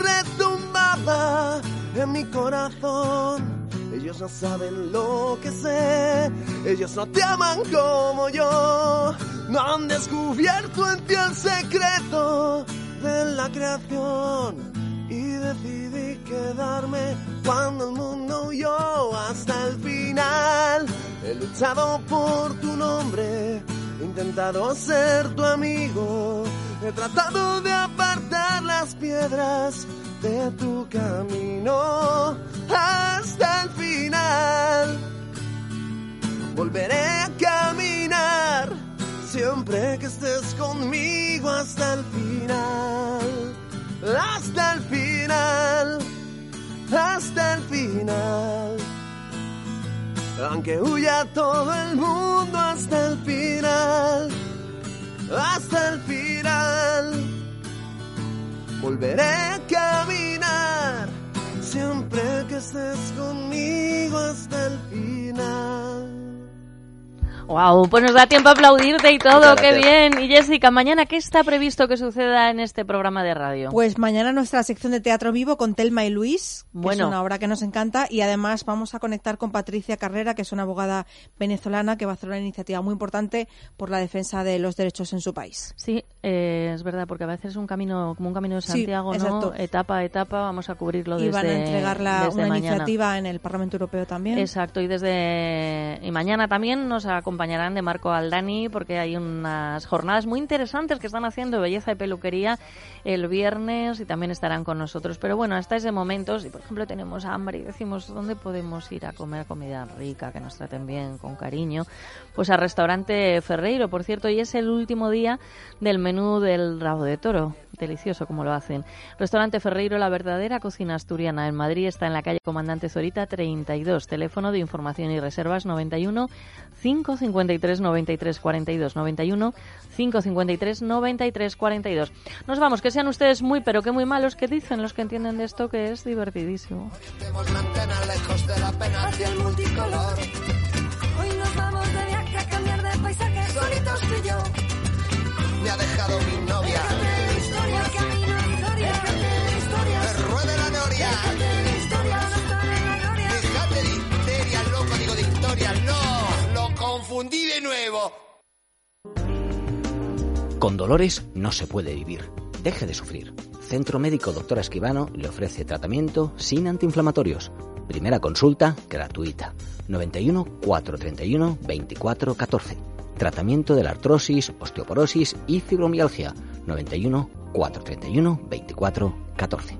en mi corazón. Ellos no saben lo que sé, ellos no te aman como yo. No han descubierto en ti el secreto de la creación. Y decidí quedarme cuando el mundo huyó hasta el final. He luchado por tu nombre, he intentado ser tu amigo, he tratado de apartar las piedras de tu camino hasta el final. Volveré a caminar siempre que estés conmigo hasta el final, hasta el final, hasta el final. Aunque huya todo el mundo hasta el final, hasta el final. Volveré a caminar siempre que estés conmigo hasta el final. Wow, pues nos da tiempo a aplaudirte y todo, qué bien. Y Jessica, mañana, ¿qué está previsto que suceda en este programa de radio? Pues mañana nuestra sección de teatro vivo con Telma y Luis, que Bueno. es una obra que nos encanta, y además vamos a conectar con Patricia Carrera, que es una abogada venezolana que va a hacer una iniciativa muy importante por la defensa de los derechos en su país. Sí, eh, es verdad, porque a veces es un camino, como un camino de Sí, Santiago, ¿no? Etapa a etapa, vamos a cubrirlo desde y van a entregar la- una mañana. iniciativa en el Parlamento Europeo también. Exacto, y desde y mañana también nos acompañarán de Marco Aldani porque hay unas jornadas muy interesantes que están haciendo de belleza y peluquería el viernes y también estarán con nosotros. Pero bueno, hasta ese momento, si por ejemplo tenemos hambre y decimos dónde podemos ir a comer comida rica, que nos traten bien, con cariño, pues al restaurante Ferreiro, por cierto, y es el último día del menú del rabo de toro. Delicioso como lo hacen. Restaurante Ferreiro, la verdadera cocina asturiana en Madrid, está en la calle Comandante Zorita 32. Teléfono de información y reservas 91 553 93 42 91 553 93 42. Nos vamos, que sean ustedes muy pero que muy malos, que dicen los que entienden de esto que es divertidísimo. Me ha dejado mi novia. Historia, camino, historia, historia. Que ruede la noria. Historia, no en la gloria. Déjate de historias, loco, digo de historias. No, lo confundí de nuevo. Con dolores no se puede vivir. Deje de sufrir. Centro Médico Doctora Esquivano le ofrece tratamiento sin antiinflamatorios. Primera consulta gratuita. 91 431 24 14. Tratamiento de la artrosis, osteoporosis y fibromialgia. 91 431 24 14.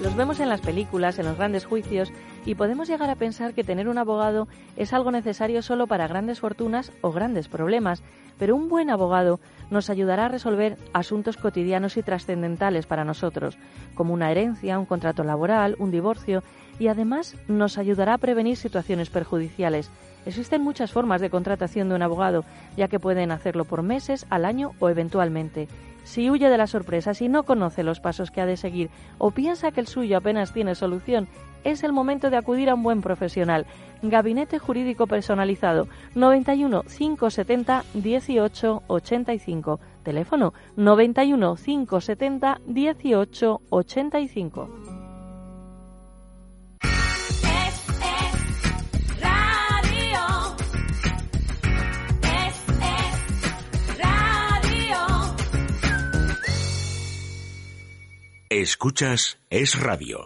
Los vemos en las películas, en los grandes juicios, y podemos llegar a pensar que tener un abogado es algo necesario solo para grandes fortunas o grandes problemas, pero un buen abogado nos ayudará a resolver asuntos cotidianos y trascendentales para nosotros, como una herencia, un contrato laboral, un divorcio, y además nos ayudará a prevenir situaciones perjudiciales. Existen muchas formas de contratación de un abogado, ya que pueden hacerlo por meses, al año o eventualmente. Si huye de las sorpresas y no conoce los pasos que ha de seguir o piensa que el suyo apenas tiene solución, es el momento de acudir a un buen profesional. Gabinete Jurídico Personalizado 91 570 18 85. Teléfono 91 570 18 85. Escuchas Es Radio.